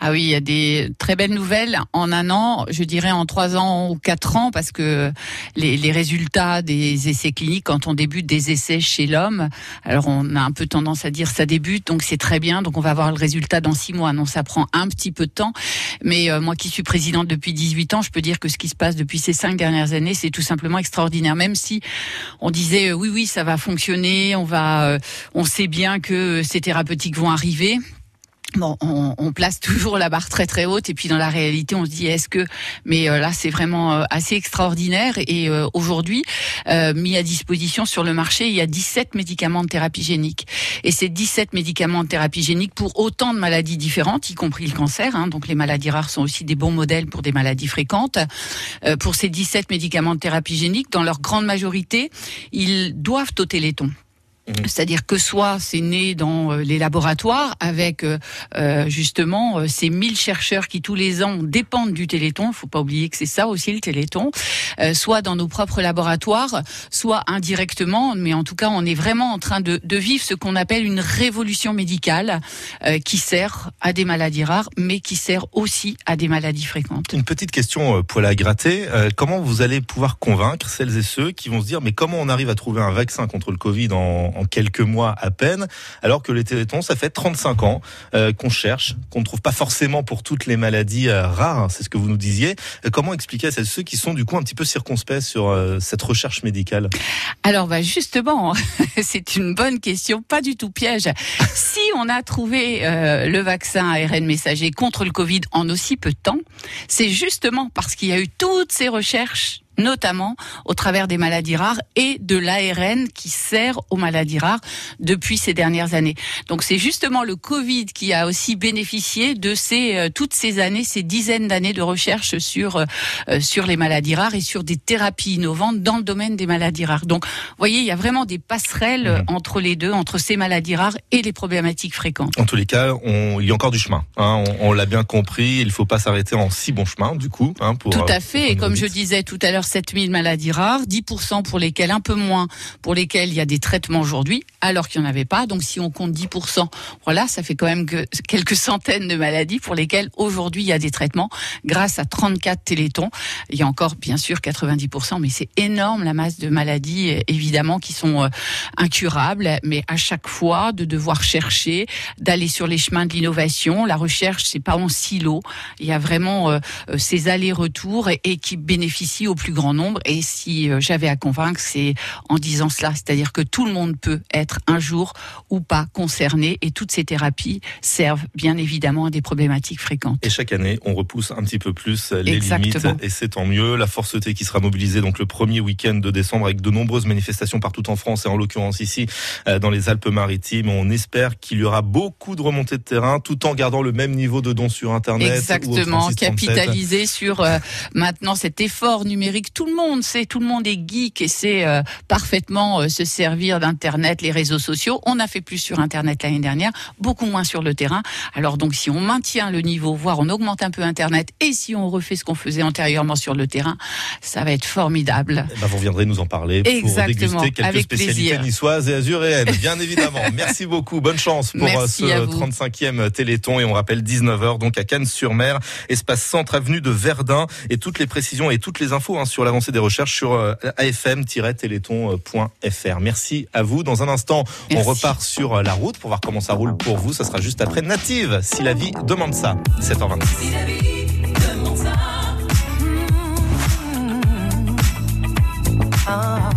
Ah oui, il y a des très belles nouvelles en un an, je dirais en trois ans ou quatre ans, parce que les, résultats des essais cliniques, quand on débute des essais chez l'homme, alors on a un peu tendance à dire ça débute, donc c'est très bien, donc on va voir le résultat dans six mois. Non, ça prend un petit peu de temps, mais euh, moi qui suis présidente depuis 18 ans, je peux dire que ce qui se passe depuis ces cinq dernières années, c'est tout simplement extraordinaire. Même si on disait euh, oui, oui, ça va fonctionner, on va, euh, on sait bien que ces thérapeutiques vont arriver. Bon, on, place toujours la barre très très haute et puis dans la réalité, on se dit est-ce que mais euh, là c'est vraiment euh, assez extraordinaire et euh, aujourd'hui mis à disposition sur le marché, il y a 17 médicaments de thérapie génique et ces 17 médicaments de thérapie génique pour autant de maladies différentes, y compris le cancer. Hein, donc les maladies rares sont aussi des bons modèles pour des maladies fréquentes. Pour ces 17 médicaments de thérapie génique, dans leur grande majorité, ils doivent au téléthon. C'est-à-dire que soit c'est né dans euh, les laboratoires avec euh, euh, justement ces 1000 chercheurs qui tous les ans dépendent du Téléthon, il faut pas oublier que c'est ça aussi le Téléthon, euh, soit dans nos propres laboratoires, soit indirectement, mais en tout cas on est vraiment en train de, de vivre ce qu'on appelle une révolution médicale euh, qui sert à des maladies rares, mais qui sert aussi à des maladies fréquentes. Une petite question poil à gratter. Comment vous allez pouvoir convaincre celles et ceux qui vont se dire mais comment on arrive à trouver un vaccin contre le Covid en, en, quelques mois à peine, alors que les télétons, ça fait 35 ans euh, qu'on cherche, qu'on ne trouve pas forcément pour toutes les maladies euh, rares, c'est ce que vous nous disiez. Euh, comment expliquer à ceux qui sont du coup un petit peu circonspects sur cette recherche médicale? Alors bah justement, (laughs) c'est une bonne question, pas du tout piège. si on a trouvé le vaccin ARN messager contre le Covid en aussi peu de temps, c'est justement parce qu'il y a eu toutes ces recherches notamment au travers des maladies rares et de l'ARN qui sert aux maladies rares depuis ces dernières années. Donc c'est justement le Covid qui a aussi bénéficié de ces euh, toutes ces années, ces dizaines d'années de recherche sur euh, euh, sur les maladies rares et sur des thérapies innovantes dans le domaine des maladies rares. Donc, vous voyez, il y a vraiment des passerelles mmh. entre les deux, entre ces maladies rares et les problématiques fréquentes. En tous les cas, on, il y a encore du chemin. Hein, on, on l'a bien compris. Il ne faut pas s'arrêter en si bon chemin, du coup. Hein, pour, tout à fait. et comme je disais tout à l'heure 7000 maladies rares, 10% pour lesquelles, un peu moins, pour lesquelles il y a des traitements aujourd'hui, alors qu'il n'y en avait pas. Donc si on compte 10%, voilà, ça fait quand même que (laughs) quelques centaines de maladies pour lesquelles aujourd'hui il y a des traitements grâce à 34 télétons. Il y a encore bien sûr 90%, mais c'est énorme la masse de maladies évidemment qui sont euh, incurables, mais à chaque fois de devoir chercher, d'aller sur les chemins de l'innovation. La recherche, c'est pas en silo. Il y a vraiment euh, euh, ces allers-retours et, et qui bénéficient au plus grand nombre. Et si j'avais à convaincre, c'est en disant cela, c'est-à-dire que tout le monde peut être un jour ou pas concerné et toutes ces thérapies servent bien évidemment à des problématiques fréquentes. Et chaque année, on repousse un petit peu plus les limites et c'est tant mieux. La Force T qui sera mobilisée donc le premier week-end de décembre avec de nombreuses manifestations partout en France et en l'occurrence ici euh, dans les Alpes-Maritimes. On espère qu'il y aura beaucoup de remontées de terrain tout en gardant le même niveau de dons sur Internet. Exactement, capitaliser sur euh, maintenant cet effort numérique. Tout le monde sait, tout le monde est geek et sait euh, parfaitement se servir d'Internet, les réseaux sociaux. On a fait plus sur Internet l'année dernière, beaucoup moins sur le terrain. Alors donc si on maintient le niveau, voire on augmente un peu Internet, et si on refait ce qu'on faisait antérieurement sur le terrain, ça va être formidable. Eh ben, vous viendrez nous en parler pour déguster quelques spécialités niçoises et azuréennes, bien (laughs) évidemment. Merci beaucoup, bonne chance pour euh, ce 35e Téléthon et on rappelle 19h donc à Cannes-sur-Mer, espace centre avenue de Verdun et toutes les précisions et toutes les infos hein, sur l'avancée des recherches sur euh, afm-téléthon.fr. Merci à vous. Dans un instant, on repart sur euh, la route pour voir comment ça roule pour vous. Ça sera juste après Native, si la vie demande ça. 7h26. Si la vie demande ça. Ah.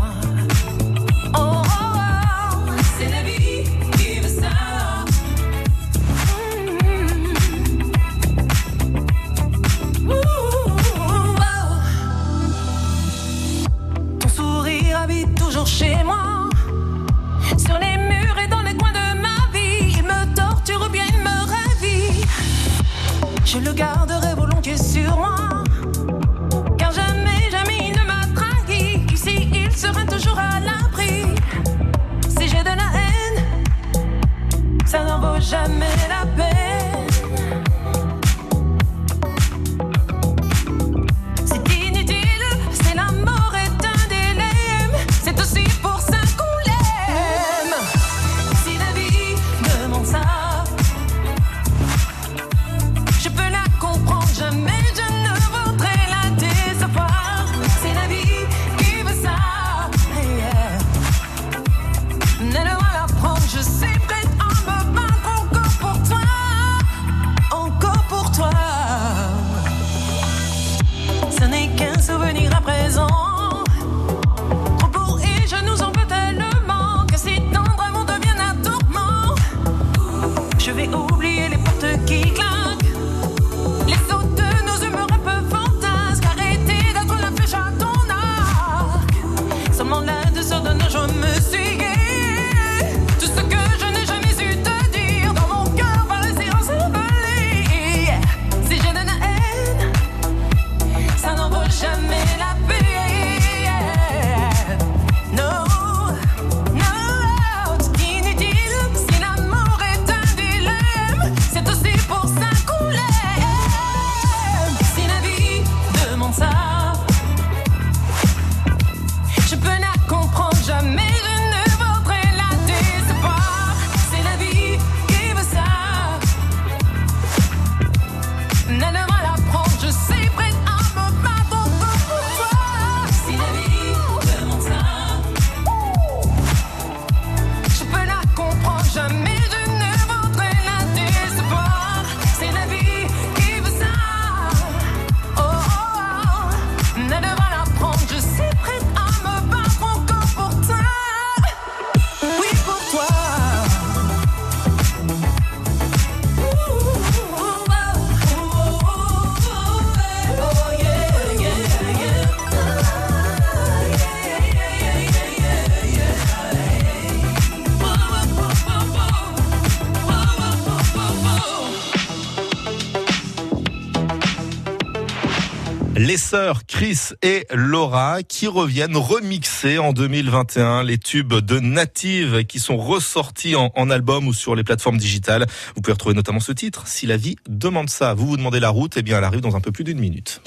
Chris et Laura qui reviennent remixer en 2021 les tubes de Native qui sont ressortis en, en album ou sur les plateformes digitales. Vous pouvez retrouver notamment ce titre, Si la vie demande ça. Vous vous demandez la route, eh bien elle arrive dans un peu plus d'une minute.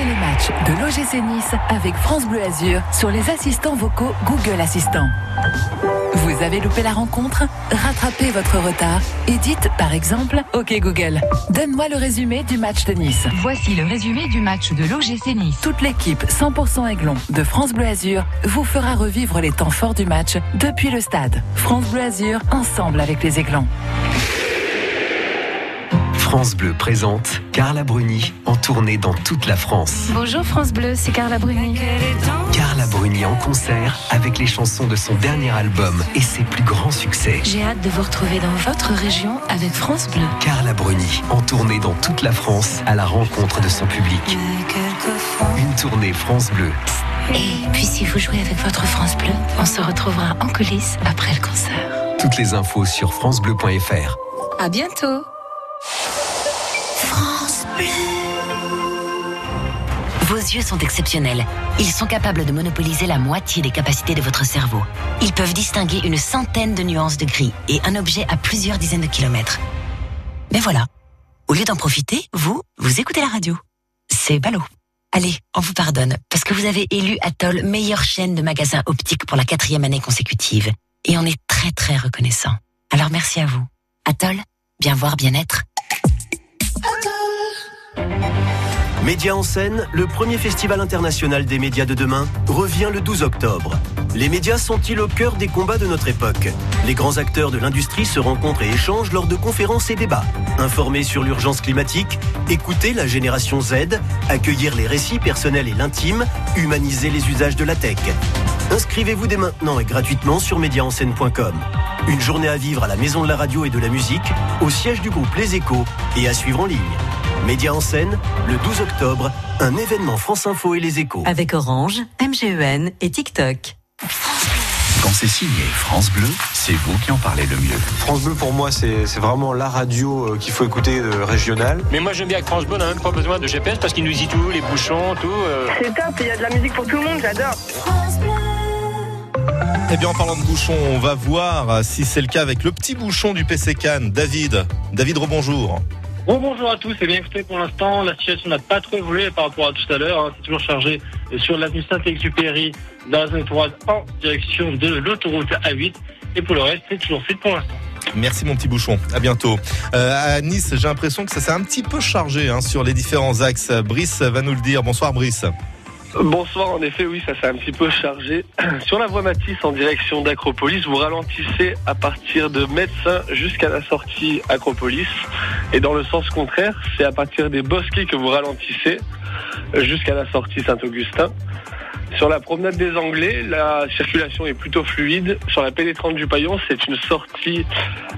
Suivez les matchs de l'OGC Nice avec France Bleu Azur sur les assistants vocaux Google Assistant. Vous avez loupé la rencontre? Rattrapez votre retard et dites par exemple OK Google, donne-moi le résumé du match de Nice. Voici le résumé du match de l'OGC Nice. Toute l'équipe 100% Aiglon de France Bleu Azur vous fera revivre les temps forts du match depuis le stade. France Bleu Azur, ensemble avec les Aiglons. France Bleu présente Carla Bruni en tournée dans toute la France. Bonjour France Bleu, c'est Carla Bruni. Carla Bruni en concert avec les chansons de son dernier album et ses plus grands succès. J'ai hâte de vous retrouver dans votre région avec France Bleu. Carla Bruni en tournée dans toute la France à la rencontre de son public. Une tournée France Bleu. Et puis si vous jouez avec votre France Bleu, on se retrouvera en coulisses après le concert. Toutes les infos sur francebleu.fr. À bientôt. Vos yeux sont exceptionnels. Ils sont capables de monopoliser la moitié des capacités de votre cerveau. Ils peuvent distinguer une centaine de nuances de gris et un objet à plusieurs dizaines de kilomètres. Mais voilà, au lieu d'en profiter, vous, vous écoutez la radio. C'est ballot. Allez, on vous pardonne, parce que vous avez élu Atoll meilleure chaîne de magasins optiques pour la quatrième année consécutive. Et on est très très reconnaissant. Alors merci à vous. Atoll, bien voir, bien être. Média en scène, le premier festival international des médias de demain, revient le 12 octobre. Les médias sont-ils au cœur des combats de notre époque? Les grands acteurs de l'industrie se rencontrent et échangent lors de conférences et débats. Informer sur l'urgence climatique, écouter la génération Z, accueillir les récits personnels et l'intime, humaniser les usages de la tech. Inscrivez-vous dès maintenant et gratuitement sur médiaenscène.com. Une journée à vivre à la Maison de la Radio et de la Musique, au siège du groupe Les Échos et à suivre en ligne. Média en scène, le 12 octobre, un événement France Info et Les Échos. Avec Orange, MGEN et TikTok. Quand c'est signé France Bleu, c'est vous qui en parlez le mieux. France Bleu pour moi c'est c'est vraiment la radio euh, qu'il faut écouter euh, régionale. Mais moi j'aime bien avec France Bleu, on n'a même pas besoin de GPS parce qu'il nous dit tout, les bouchons, tout. euh. C'est top, il y a de la musique pour tout le monde, j'adore. Eh bien, en parlant de bouchon, on va voir si c'est le cas avec le petit bouchon du PC Cannes. David, David, rebonjour. Bon, bonjour à tous. Et bien écoutez, pour l'instant, la situation n'a pas trop évolué par rapport à tout à l'heure. hein. C'est toujours chargé sur l'avenue Saint-Exupéry, dans la zone étroite, en direction de l'autoroute A8. Et pour le reste, c'est toujours fait pour l'instant. Merci mon petit bouchon, à bientôt. Euh, à Nice, j'ai l'impression que ça s'est un petit peu chargé hein, sur les différents axes. Brice va nous le dire. Bonsoir Brice. Bonsoir, en effet, oui, ça s'est un petit peu chargé. (clears throat) Sur la voie Matisse en direction d'Acropolis, vous ralentissez à partir de Médecin jusqu'à la sortie Acropolis. Et dans le sens contraire, c'est à partir des Bosquets que vous ralentissez jusqu'à la sortie Saint-Augustin. Sur la promenade des Anglais, la circulation est plutôt fluide. Sur la pénétrante du Paillon, c'est une sortie,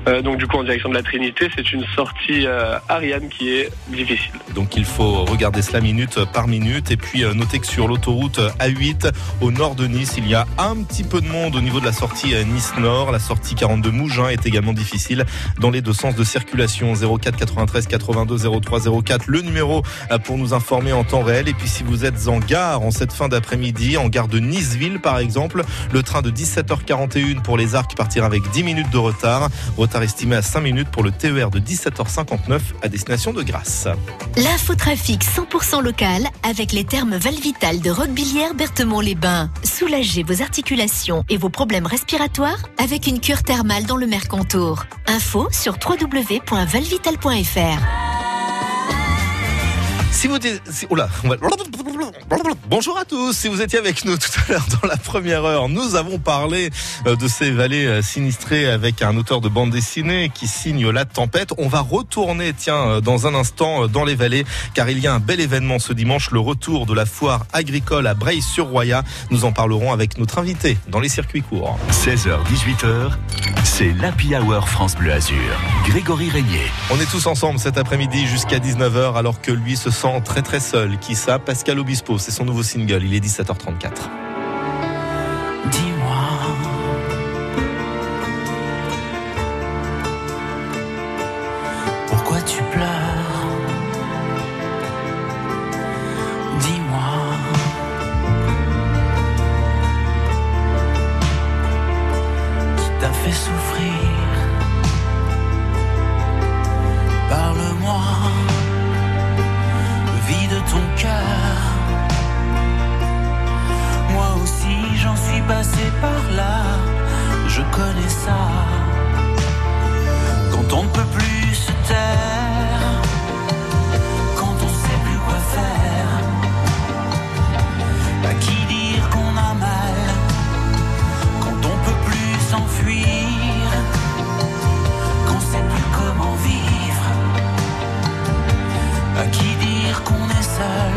euh, donc du coup en direction de la Trinité, c'est une sortie euh, Ariane qui est difficile. Donc il faut regarder cela minute par minute et puis euh, noter que sur l'autoroute A8 au nord de Nice, il y a un petit peu de monde au niveau de la sortie euh, Nice Nord. La sortie 42 Mougins est également difficile dans les deux sens de circulation 04 93 82 03 04 le numéro pour nous informer en temps réel et puis si vous êtes en gare en cette fin d'après-midi en gare de Niceville par exemple, le train de 17h41 pour les arcs partira avec 10 minutes de retard, retard estimé à 5 minutes pour le TER de 17h59 à destination de Grasse. L'infotrafic 100% local avec les thermes Valvital de Roquebillière Berthemont-les-Bains. Soulagez vos articulations et vos problèmes respiratoires avec une cure thermale dans le Mercantour. Info sur www.valvital.fr. Si vous étiez- si- oula, on va- Bonjour à tous. Si vous étiez avec nous tout à l'heure dans la première heure, nous avons parlé euh, de ces vallées euh, sinistrées avec un auteur de bande dessinée qui signe La Tempête. On va retourner, tiens, euh, dans un instant dans les vallées, car il y a un bel événement ce dimanche, le retour de la foire agricole à Breil-sur-Roya. Nous en parlerons avec notre invité dans les circuits courts. 16h, 18h, c'est l'Happy Hour France Bleu Azur. Grégory Régnier. On est tous ensemble cet après-midi jusqu'à 19h alors que lui se sent très très seul. Qui ça? Pascal Obispo, c'est son nouveau single. Il est 17h34. Dis-moi. Pourquoi tu pleures? Dis-moi. Qui t'a fait souffrir connais ça. Quand on ne peut plus se taire, quand on sait plus quoi faire. À qui dire qu'on a mal, quand on peut plus s'enfuir, qu'on sait plus comment vivre. À qui dire qu'on est seul,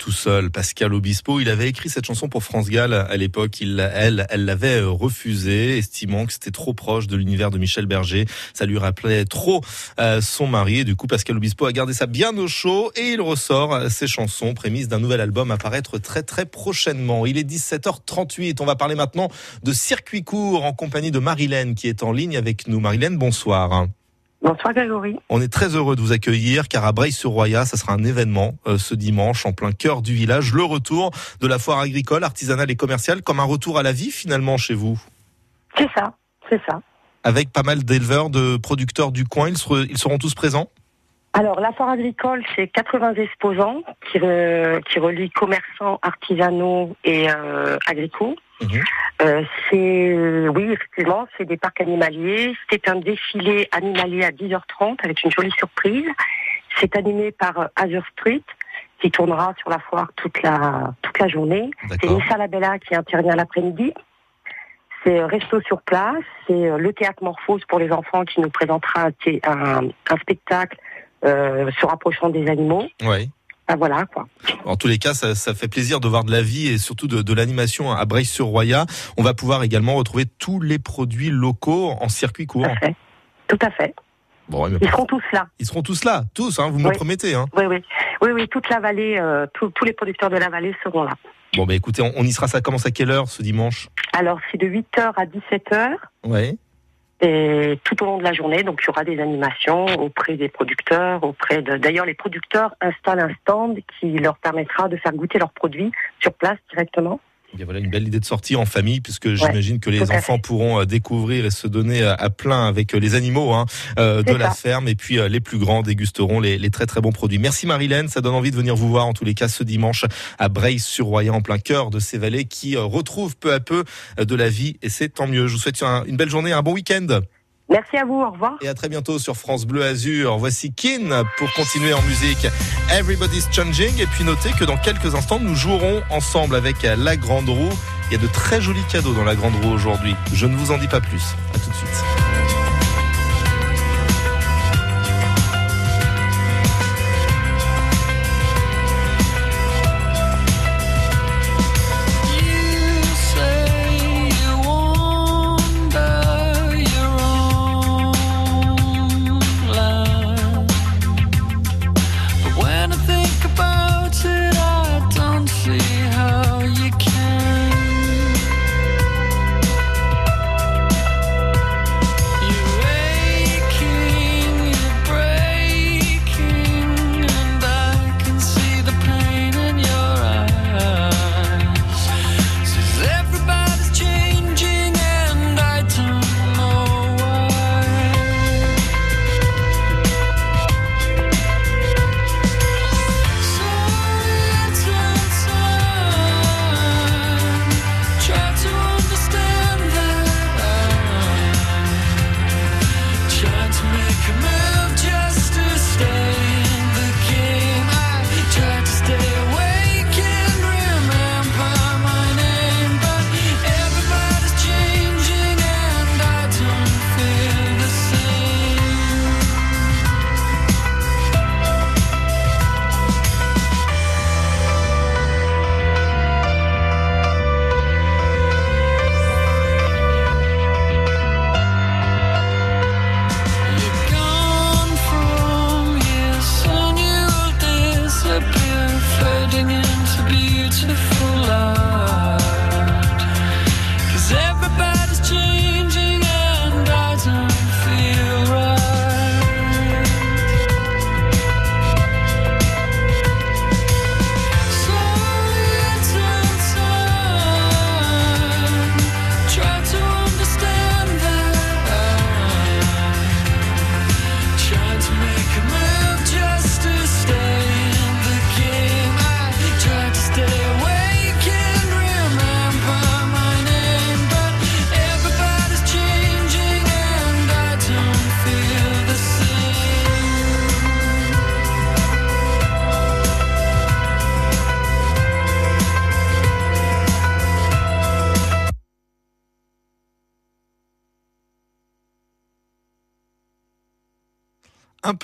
tout seul. Pascal Obispo, il avait écrit cette chanson pour France Gall à l'époque. Il, elle, elle l'avait refusée, estimant que c'était trop proche de l'univers de Michel Berger. Ça lui rappelait trop euh, son mari. Et du coup, Pascal Obispo a gardé ça bien au chaud et il ressort euh, ses chansons, prémices d'un nouvel album à paraître très très prochainement. Il est 17h38. On va parler maintenant de circuit court en compagnie de Marilène qui est en ligne avec nous. Marilène, bonsoir. Bonsoir Grégory. On est très heureux de vous accueillir car à Breil-sur-Roya, ça sera un événement euh, ce dimanche en plein cœur du village, le retour de la foire agricole, artisanale et commerciale, comme un retour à la vie finalement chez vous. C'est ça, c'est ça. Avec pas mal d'éleveurs, de producteurs du coin, ils, seront, ils seront tous présents? Alors la foire agricole, c'est 80 exposants qui relient commerçants, artisanaux et euh, agricoles. Euh, c'est oui effectivement c'est des parcs animaliers. C'est un défilé animalier à 10h30 avec une jolie surprise. C'est animé par euh, Azure Street qui tournera sur la foire toute la toute la journée. C'est Nissa Labella qui intervient l'après-midi. C'est euh, resto sur place. C'est euh, le théâtre Morphose pour les enfants qui nous présentera un, thé- un, un spectacle euh, se rapprochant des animaux. Oui. Ah, voilà quoi. En tous les cas, ça, ça fait plaisir de voir de la vie et surtout de, de l'animation à Breil-sur-Roya. On va pouvoir également retrouver tous les produits locaux en circuit court. Tout à fait. Bon, ouais, mais Ils seront tous là. Ils seront tous là, tous, hein, vous me le Oui. promettez. Hein. Oui, oui, oui, oui. Toute la vallée, euh, tous- tous les producteurs de la vallée seront là. Bon, bah écoutez, on, on y sera. Ça commence à quelle heure ce dimanche? Alors c'est de 8h à 17h. Ouais. Et tout au long de la journée, donc il y aura des animations auprès des producteurs, auprès de. D'ailleurs, les producteurs installent un stand qui leur permettra de faire goûter leurs produits sur place directement. Bien, voilà une belle idée de sortie en famille, puisque j'imagine que les enfants pourront euh, découvrir et se donner à, à plein avec euh, les animaux hein, euh, de la ferme, et puis euh, les plus grands dégusteront les, les très très bons produits. Merci Marilène, ça donne envie de venir vous voir en tous les cas ce dimanche à Breil-sur-Royan, en plein cœur de ces vallées qui euh, retrouvent peu à peu euh, de la vie, et c'est tant mieux. Je vous souhaite un- une belle journée, un bon week-end. Merci à vous, au revoir. Et à très bientôt sur France Bleu Azur. Voici Kin pour continuer en musique. Everybody's Changing. Et puis notez que dans quelques instants, nous jouerons ensemble avec la Grande Roue. Il y a de très jolis cadeaux dans la Grande Roue aujourd'hui. Je ne vous en dis pas plus. À tout de suite.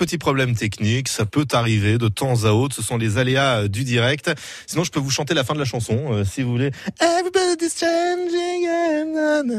Un petit problème technique, ça peut arriver de temps à autre, ce sont les aléas euh, du direct. Sinon, je peux vous chanter la fin de la chanson, euh, si vous voulez.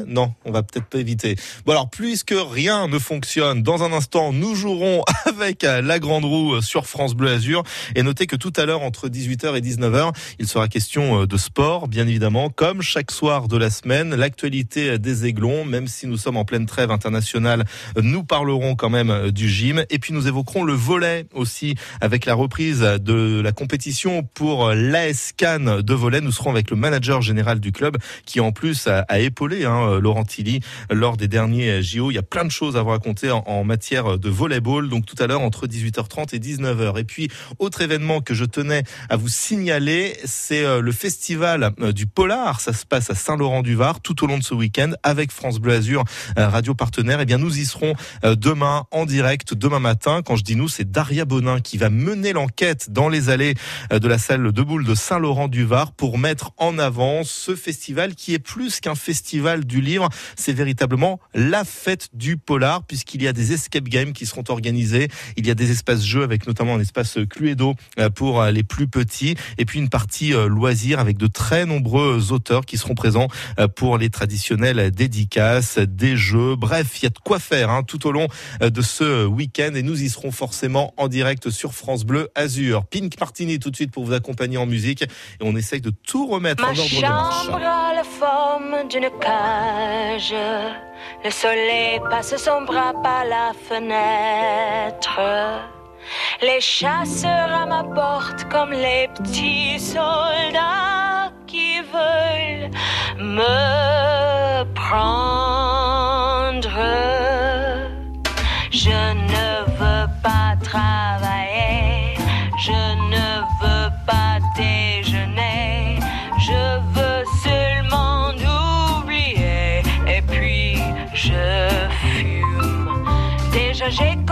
Non, on va peut-être pas éviter. Bon alors, puisque rien ne fonctionne, dans un instant, nous jouerons (laughs) avec euh, la grande roue sur France Bleu Azur. Et notez que tout à l'heure, entre 18h et 19h, il sera question de sport, bien évidemment, comme chaque soir de la semaine, l'actualité des Aiglons, même si nous sommes en pleine trêve internationale, nous parlerons quand même du gym. Et puis nous évoquerons le volet aussi avec la reprise de la compétition pour l'AS Cannes de volet. Nous serons avec le manager général du club qui en plus a, épaulé hein, Laurent Tilly lors des derniers JO. Il y a plein de choses à vous raconter en, matière de volleyball. Donc tout à l'heure entre 18h30 et 19h. Et puis autre événement que je tenais à vous signaler, c'est euh, le festival euh, du Polar. Ça se passe à Saint-Laurent-du-Var tout au long de ce week-end avec France Bleu Azur, euh, radio partenaire. Et eh bien nous y serons demain en direct, demain matin quand je dis nous, c'est Daria Bonin qui va mener l'enquête dans les allées euh, de la salle de boule de Saint-Laurent-du-Var pour mettre en avant ce festival qui est plus qu'un festival du livre. C'est véritablement la fête du polar puisqu'il y a des escape games qui seront organisés. Il y a des espaces jeux avec notamment un espace Cluedo euh, pour euh, les plus petits et puis une partie loisirs avec de très nombreux auteurs qui seront présents pour les traditionnelles dédicaces, des jeux. Bref, il y a de quoi faire hein, tout au long de ce week-end et nous y seront forcément en direct sur France Bleu Azur. Pink Martini tout de suite pour vous accompagner en musique et on essaye de tout remettre en ordre de marche. chambre a la forme d'une cage. Le soleil passe son bras par la fenêtre. Les chasseurs à ma porte comme les petits soldats qui veulent me prendre. Je ne j'ai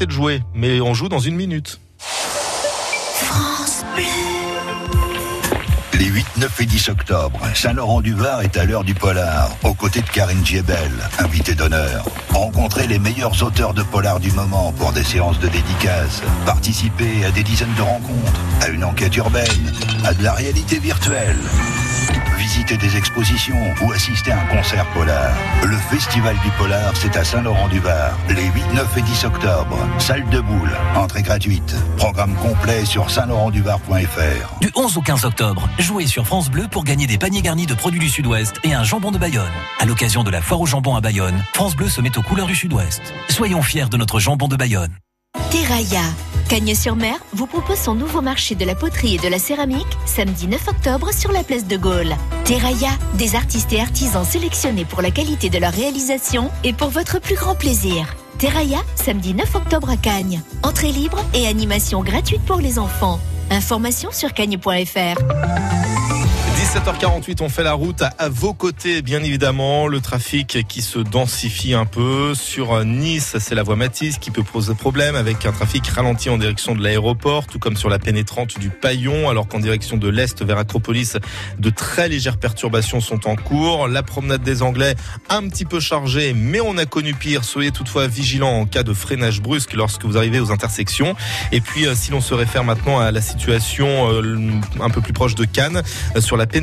c'est de jouer. Mais on joue dans une minute. Les 8, 9 et 10 octobre, Saint-Laurent-du-Var est à l'heure du polar, aux côtés de Karine Djebel, invitée d'honneur. Rencontrez les meilleurs auteurs de polar du moment pour des séances de dédicaces. Participez à des dizaines de rencontres, à une enquête urbaine, à de la réalité virtuelle. Visitez des expositions ou assistez à un concert polar. Le Festival du Polar, c'est à Saint-Laurent-du-Var, les 8, 9 et 10 octobre. Salle de boule, entrée gratuite. Programme complet sur saint-laurent-du-var.fr. Du 11 au 15 octobre, jouez sur France Bleu pour gagner des paniers garnis de produits du Sud-Ouest et un jambon de Bayonne. À l'occasion de la foire au jambon à Bayonne, France Bleu se met aux couleurs du Sud-Ouest. Soyons fiers de notre jambon de Bayonne. Terraia. Cagnes-sur-Mer vous propose son nouveau marché de la poterie et de la céramique samedi 9 octobre sur la place de Gaulle. Terraia, des artistes et artisans sélectionnés pour la qualité de leur réalisation et pour votre plus grand plaisir. Terraia, samedi 9 octobre à Cagnes. Entrée libre et animation gratuite pour les enfants. Information sur cagnes.fr. 17h48, on fait la route à, vos côtés, bien évidemment. Le trafic qui se densifie un peu. Sur Nice, c'est la voie Matisse qui peut poser problème avec un trafic ralenti en direction de l'aéroport, tout comme sur la pénétrante du Paillon, alors qu'en direction de l'Est vers Acropolis, de très légères perturbations sont en cours. La promenade des Anglais, un petit peu chargée, mais on a connu pire. Soyez toutefois vigilants en cas de freinage brusque lorsque vous arrivez aux intersections. Et puis, euh, si l'on se réfère maintenant à la situation euh, un peu plus proche de Cannes, euh, sur la pénétrante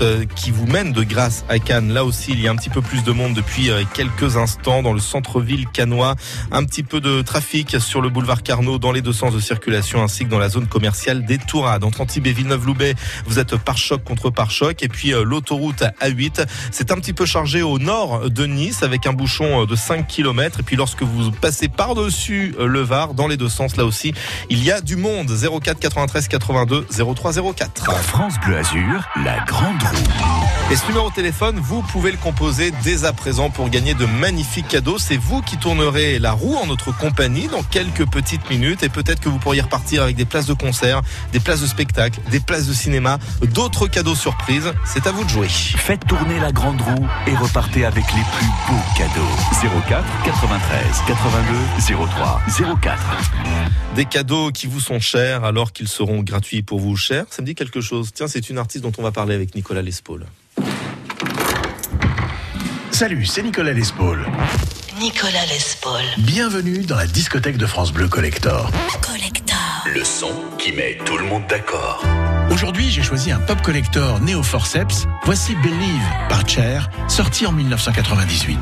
euh, qui vous mène de Grasse à Cannes. Là aussi, il y a un petit peu plus de monde depuis euh, quelques instants dans le centre-ville cannois. Un petit peu de trafic sur le boulevard Carnot dans les deux sens de circulation ainsi que dans la zone commerciale des Tourades. Entre Antibes et Villeneuve-Loubet, vous êtes par choc contre par choc. Et puis euh, l'autoroute A8, c'est un petit peu chargé au nord de Nice avec un bouchon de 5 km. Et puis lorsque vous passez par-dessus le Var, dans les deux sens, là aussi, il y a du monde. 04 93 82 03 04. France Bleu Azur, la grande roue. Et ce numéro de téléphone, vous pouvez le composer dès à présent pour gagner de magnifiques cadeaux. C'est vous qui tournerez la roue en notre compagnie dans quelques petites minutes et peut-être que vous pourriez repartir avec des places de concert, des places de spectacle, des places de cinéma, d'autres cadeaux surprises. C'est à vous de jouer. Faites tourner la grande roue et repartez avec les plus beaux cadeaux. 04 93 82 03 04. Des cadeaux qui vous sont chers alors qu'ils seront gratuits pour vous chers. Ça me dit quelque chose. Tiens, c'est une artiste dont on va parler avec Nicolas Lespaul. Salut, c'est Nicolas Lespaul. Nicolas Lespaul. Bienvenue dans la discothèque de France Bleu Collector. Collector. Le son qui met tout le monde d'accord. Aujourd'hui, j'ai choisi un pop collector néo forceps. Voici Believe par Cher, sorti en 1998.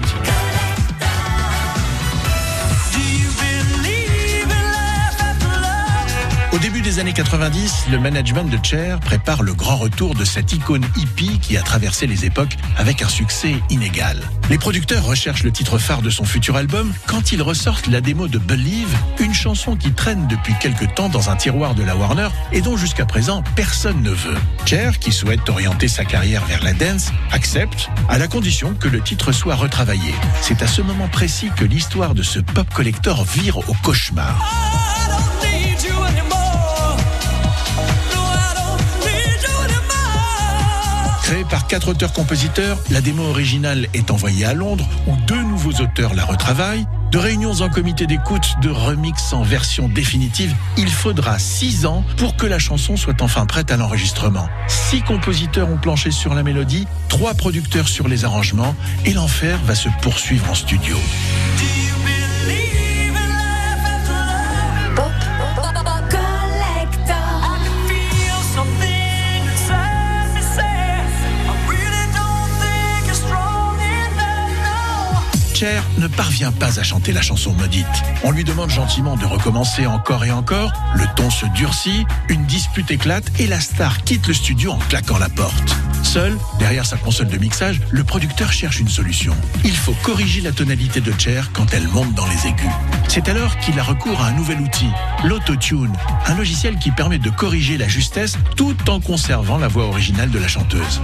Au début des années 90, le management de Cher prépare le grand retour de cette icône hippie qui a traversé les époques avec un succès inégal. Les producteurs recherchent le titre phare de son futur album quand ils ressortent la démo de Believe, une chanson qui traîne depuis quelque temps dans un tiroir de la Warner et dont jusqu'à présent personne ne veut. Cher, qui souhaite orienter sa carrière vers la dance, accepte à la condition que le titre soit retravaillé. C'est à ce moment précis que l'histoire de ce pop collector vire au cauchemar. Créée par quatre auteurs-compositeurs, la démo originale est envoyée à Londres où deux nouveaux auteurs la retravaillent. De réunions en comité d'écoute, de remix en version définitive, il faudra six ans pour que la chanson soit enfin prête à l'enregistrement. Six compositeurs ont planché sur la mélodie, trois producteurs sur les arrangements et l'enfer va se poursuivre en studio. Cher ne parvient pas à chanter la chanson maudite. On lui demande gentiment de recommencer encore et encore, le ton se durcit, une dispute éclate et la star quitte le studio en claquant la porte. Seul, derrière sa console de mixage, le producteur cherche une solution. Il faut corriger la tonalité de Cher quand elle monte dans les aigus. C'est alors qu'il a recours à un nouvel outil, l'autotune, un logiciel qui permet de corriger la justesse tout en conservant la voix originale de la chanteuse.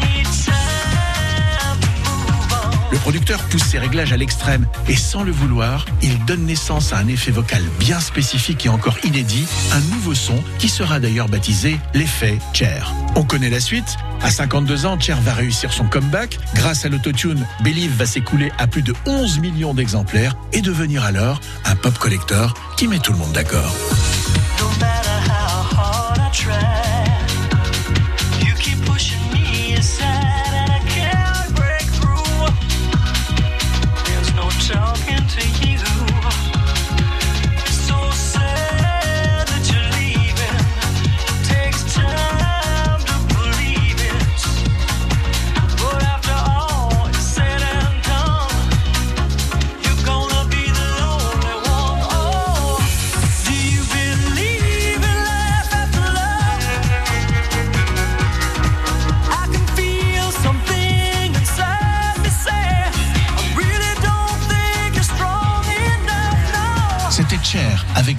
Le producteur pousse ses réglages à l'extrême et sans le vouloir, il donne naissance à un effet vocal bien spécifique et encore inédit, un nouveau son qui sera d'ailleurs baptisé l'effet Cher. On connaît la suite à 52 ans, Cher va réussir son comeback. Grâce à l'autotune, Believe va s'écouler à plus de 11 millions d'exemplaires et devenir alors un pop collector qui met tout le monde d'accord.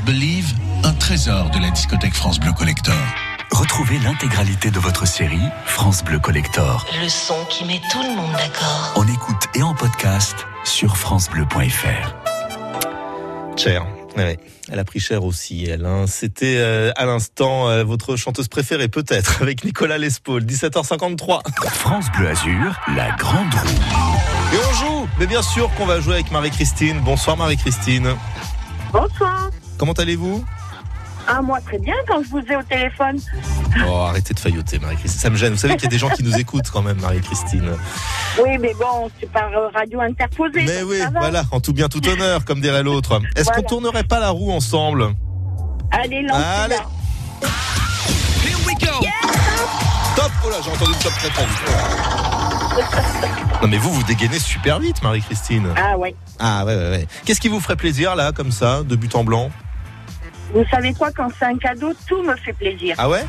Believe, un trésor de la discothèque France Bleu Collector. Retrouvez l'intégralité de votre série France Bleu Collector Le son qui met tout le monde d'accord. en écoute et en podcast sur francebleu.fr. Cher. Ouais, elle a pris cher aussi, elle. hein. C'était euh, à l'instant euh, votre chanteuse préférée, peut-être, avec Nicolas Lespaul, 17h53. France Bleu Azur, la grande roue. Et on joue Mais bien sûr qu'on va jouer avec Marie-Christine. Bonsoir Marie-Christine. Bonsoir. Comment allez-vous? Ah, moi, très bien quand je vous ai au téléphone. Oh, arrêtez de failloter, Marie-Christine. Ça me gêne. Vous savez qu'il y a des gens qui nous écoutent quand même, Marie-Christine. Oui, mais bon, c'est par euh, radio interposée. Mais oui, voilà, en tout bien, tout honneur, comme dirait l'autre. Est-ce Voilà. qu'on tournerait pas la roue ensemble? Allez, lancez-la. Allez. Top Oh là, j'ai entendu le top très très vite. Non mais vous, vous dégainez super vite, Marie-Christine. Ah, ouais. Ah ouais, ouais, ouais. Qu'est-ce qui vous ferait plaisir, là, comme ça, de but en blanc? Vous savez quoi, quand c'est un cadeau, tout me fait plaisir. Ah ouais?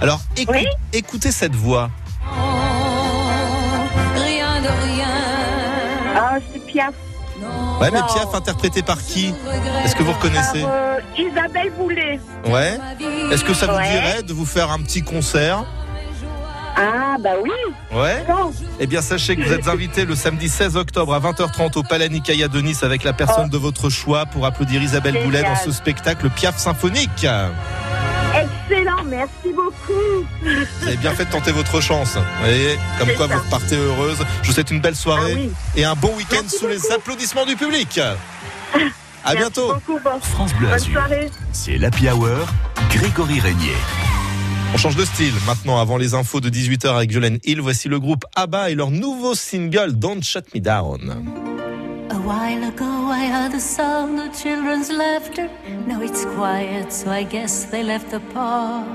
Alors, écou- Oui. écoutez cette voix. Rien de rien. Ah, c'est Piaf. Ouais, mais Non. Piaf, interprété par qui? Est-ce que vous reconnaissez? Par, euh, Isabelle Boulet. Ouais. Est-ce que ça vous Ouais. dirait de vous faire un petit concert? Ah, bah oui. Ouais. Eh bien, sachez que vous êtes invité le samedi 16 octobre à 20h30 au Palais Nicaïa de Nice avec la personne de votre choix pour applaudir Isabelle Génial. Boulet dans ce spectacle Piaf symphonique. Excellent, merci beaucoup. Vous avez bien fait de tenter votre chance. Vous voyez, comme quoi ça. vous repartez heureuse. Je vous souhaite une belle soirée Ah oui. et un bon week-end Merci sous les applaudissements du public. (laughs) À bientôt. Merci beaucoup, bon- France Bleu Bonne Azur. soirée. C'est l'Happy Hour, Grégory Régnier. On change de style maintenant avant les infos de 18h avec Jolene Hill. Voici le groupe ABBA et leur nouveau single Don't Shut Me Down. A while ago I heard the sound of children's laughter. Now it's quiet, so I guess they left the park.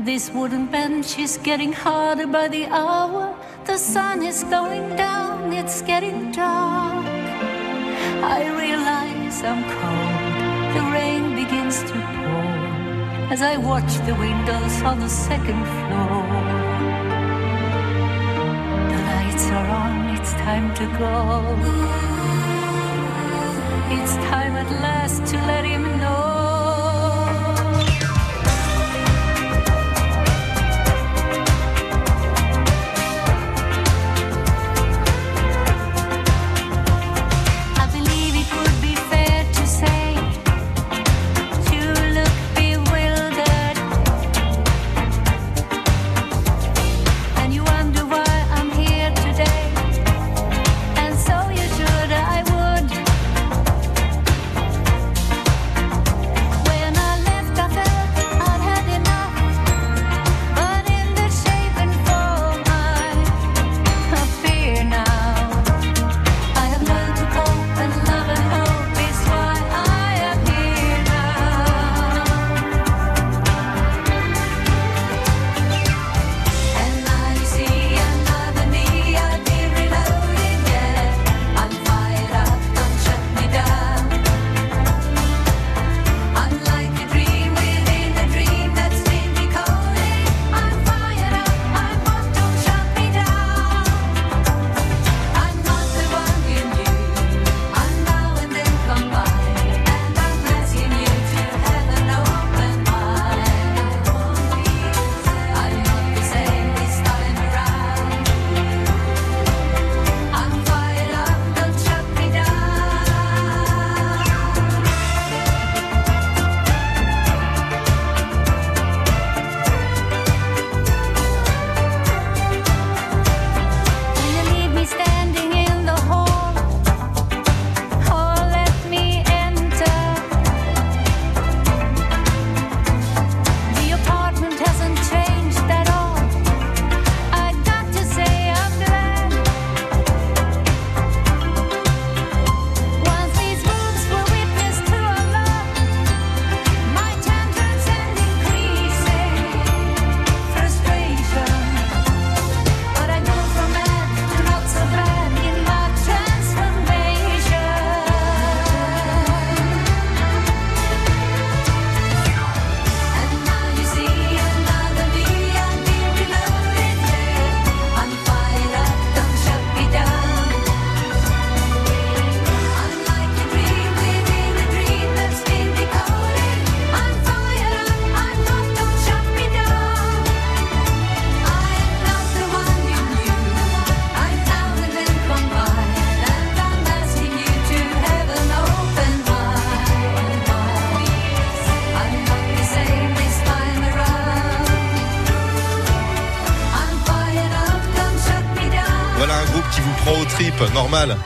This wooden bench is getting harder by the hour. The sun is going down, it's getting dark. I realize I'm cold. The rain begins to pour as I watch the windows on the second floor. The lights are on, it's time to go. It's time at last to let him know.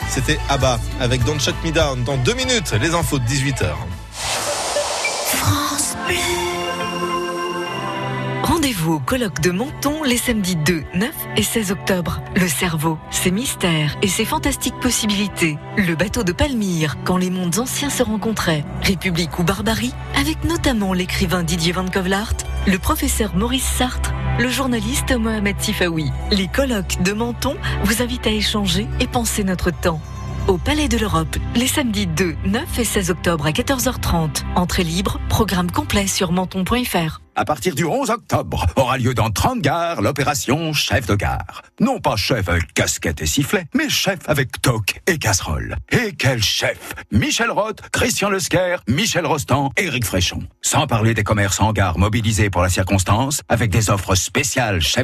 C'était ABBA avec Don't Shut Me Down. Dans deux minutes, les infos de 18h. France Bleu. Rendez-vous au colloque de Menton les samedis 2, 9 et 16 octobre. Le cerveau, ses mystères et ses fantastiques possibilités. Le bateau de Palmyre, quand les mondes anciens se rencontraient. République ou barbarie, avec notamment l'écrivain Didier Van Kovlart, le professeur Maurice Sartre, le journaliste Mohamed Sifaoui. Les colloques de Menton vous invitent à échanger et penser notre temps. Au Palais de l'Europe, les samedis 2, 9 et 16 octobre à 14h30. Entrée libre, programme complet sur menton.fr. À partir du 11 octobre, aura lieu dans 30 gares l'opération Chef de gare. Non pas chef avec casquette et sifflet, mais chef avec toque et casserole. Et quel chef Michel Roth, Christian Lesquer, Michel Rostand, Éric Fréchon. Sans parler des commerces en gare mobilisés pour la circonstance, avec des offres spéciales chef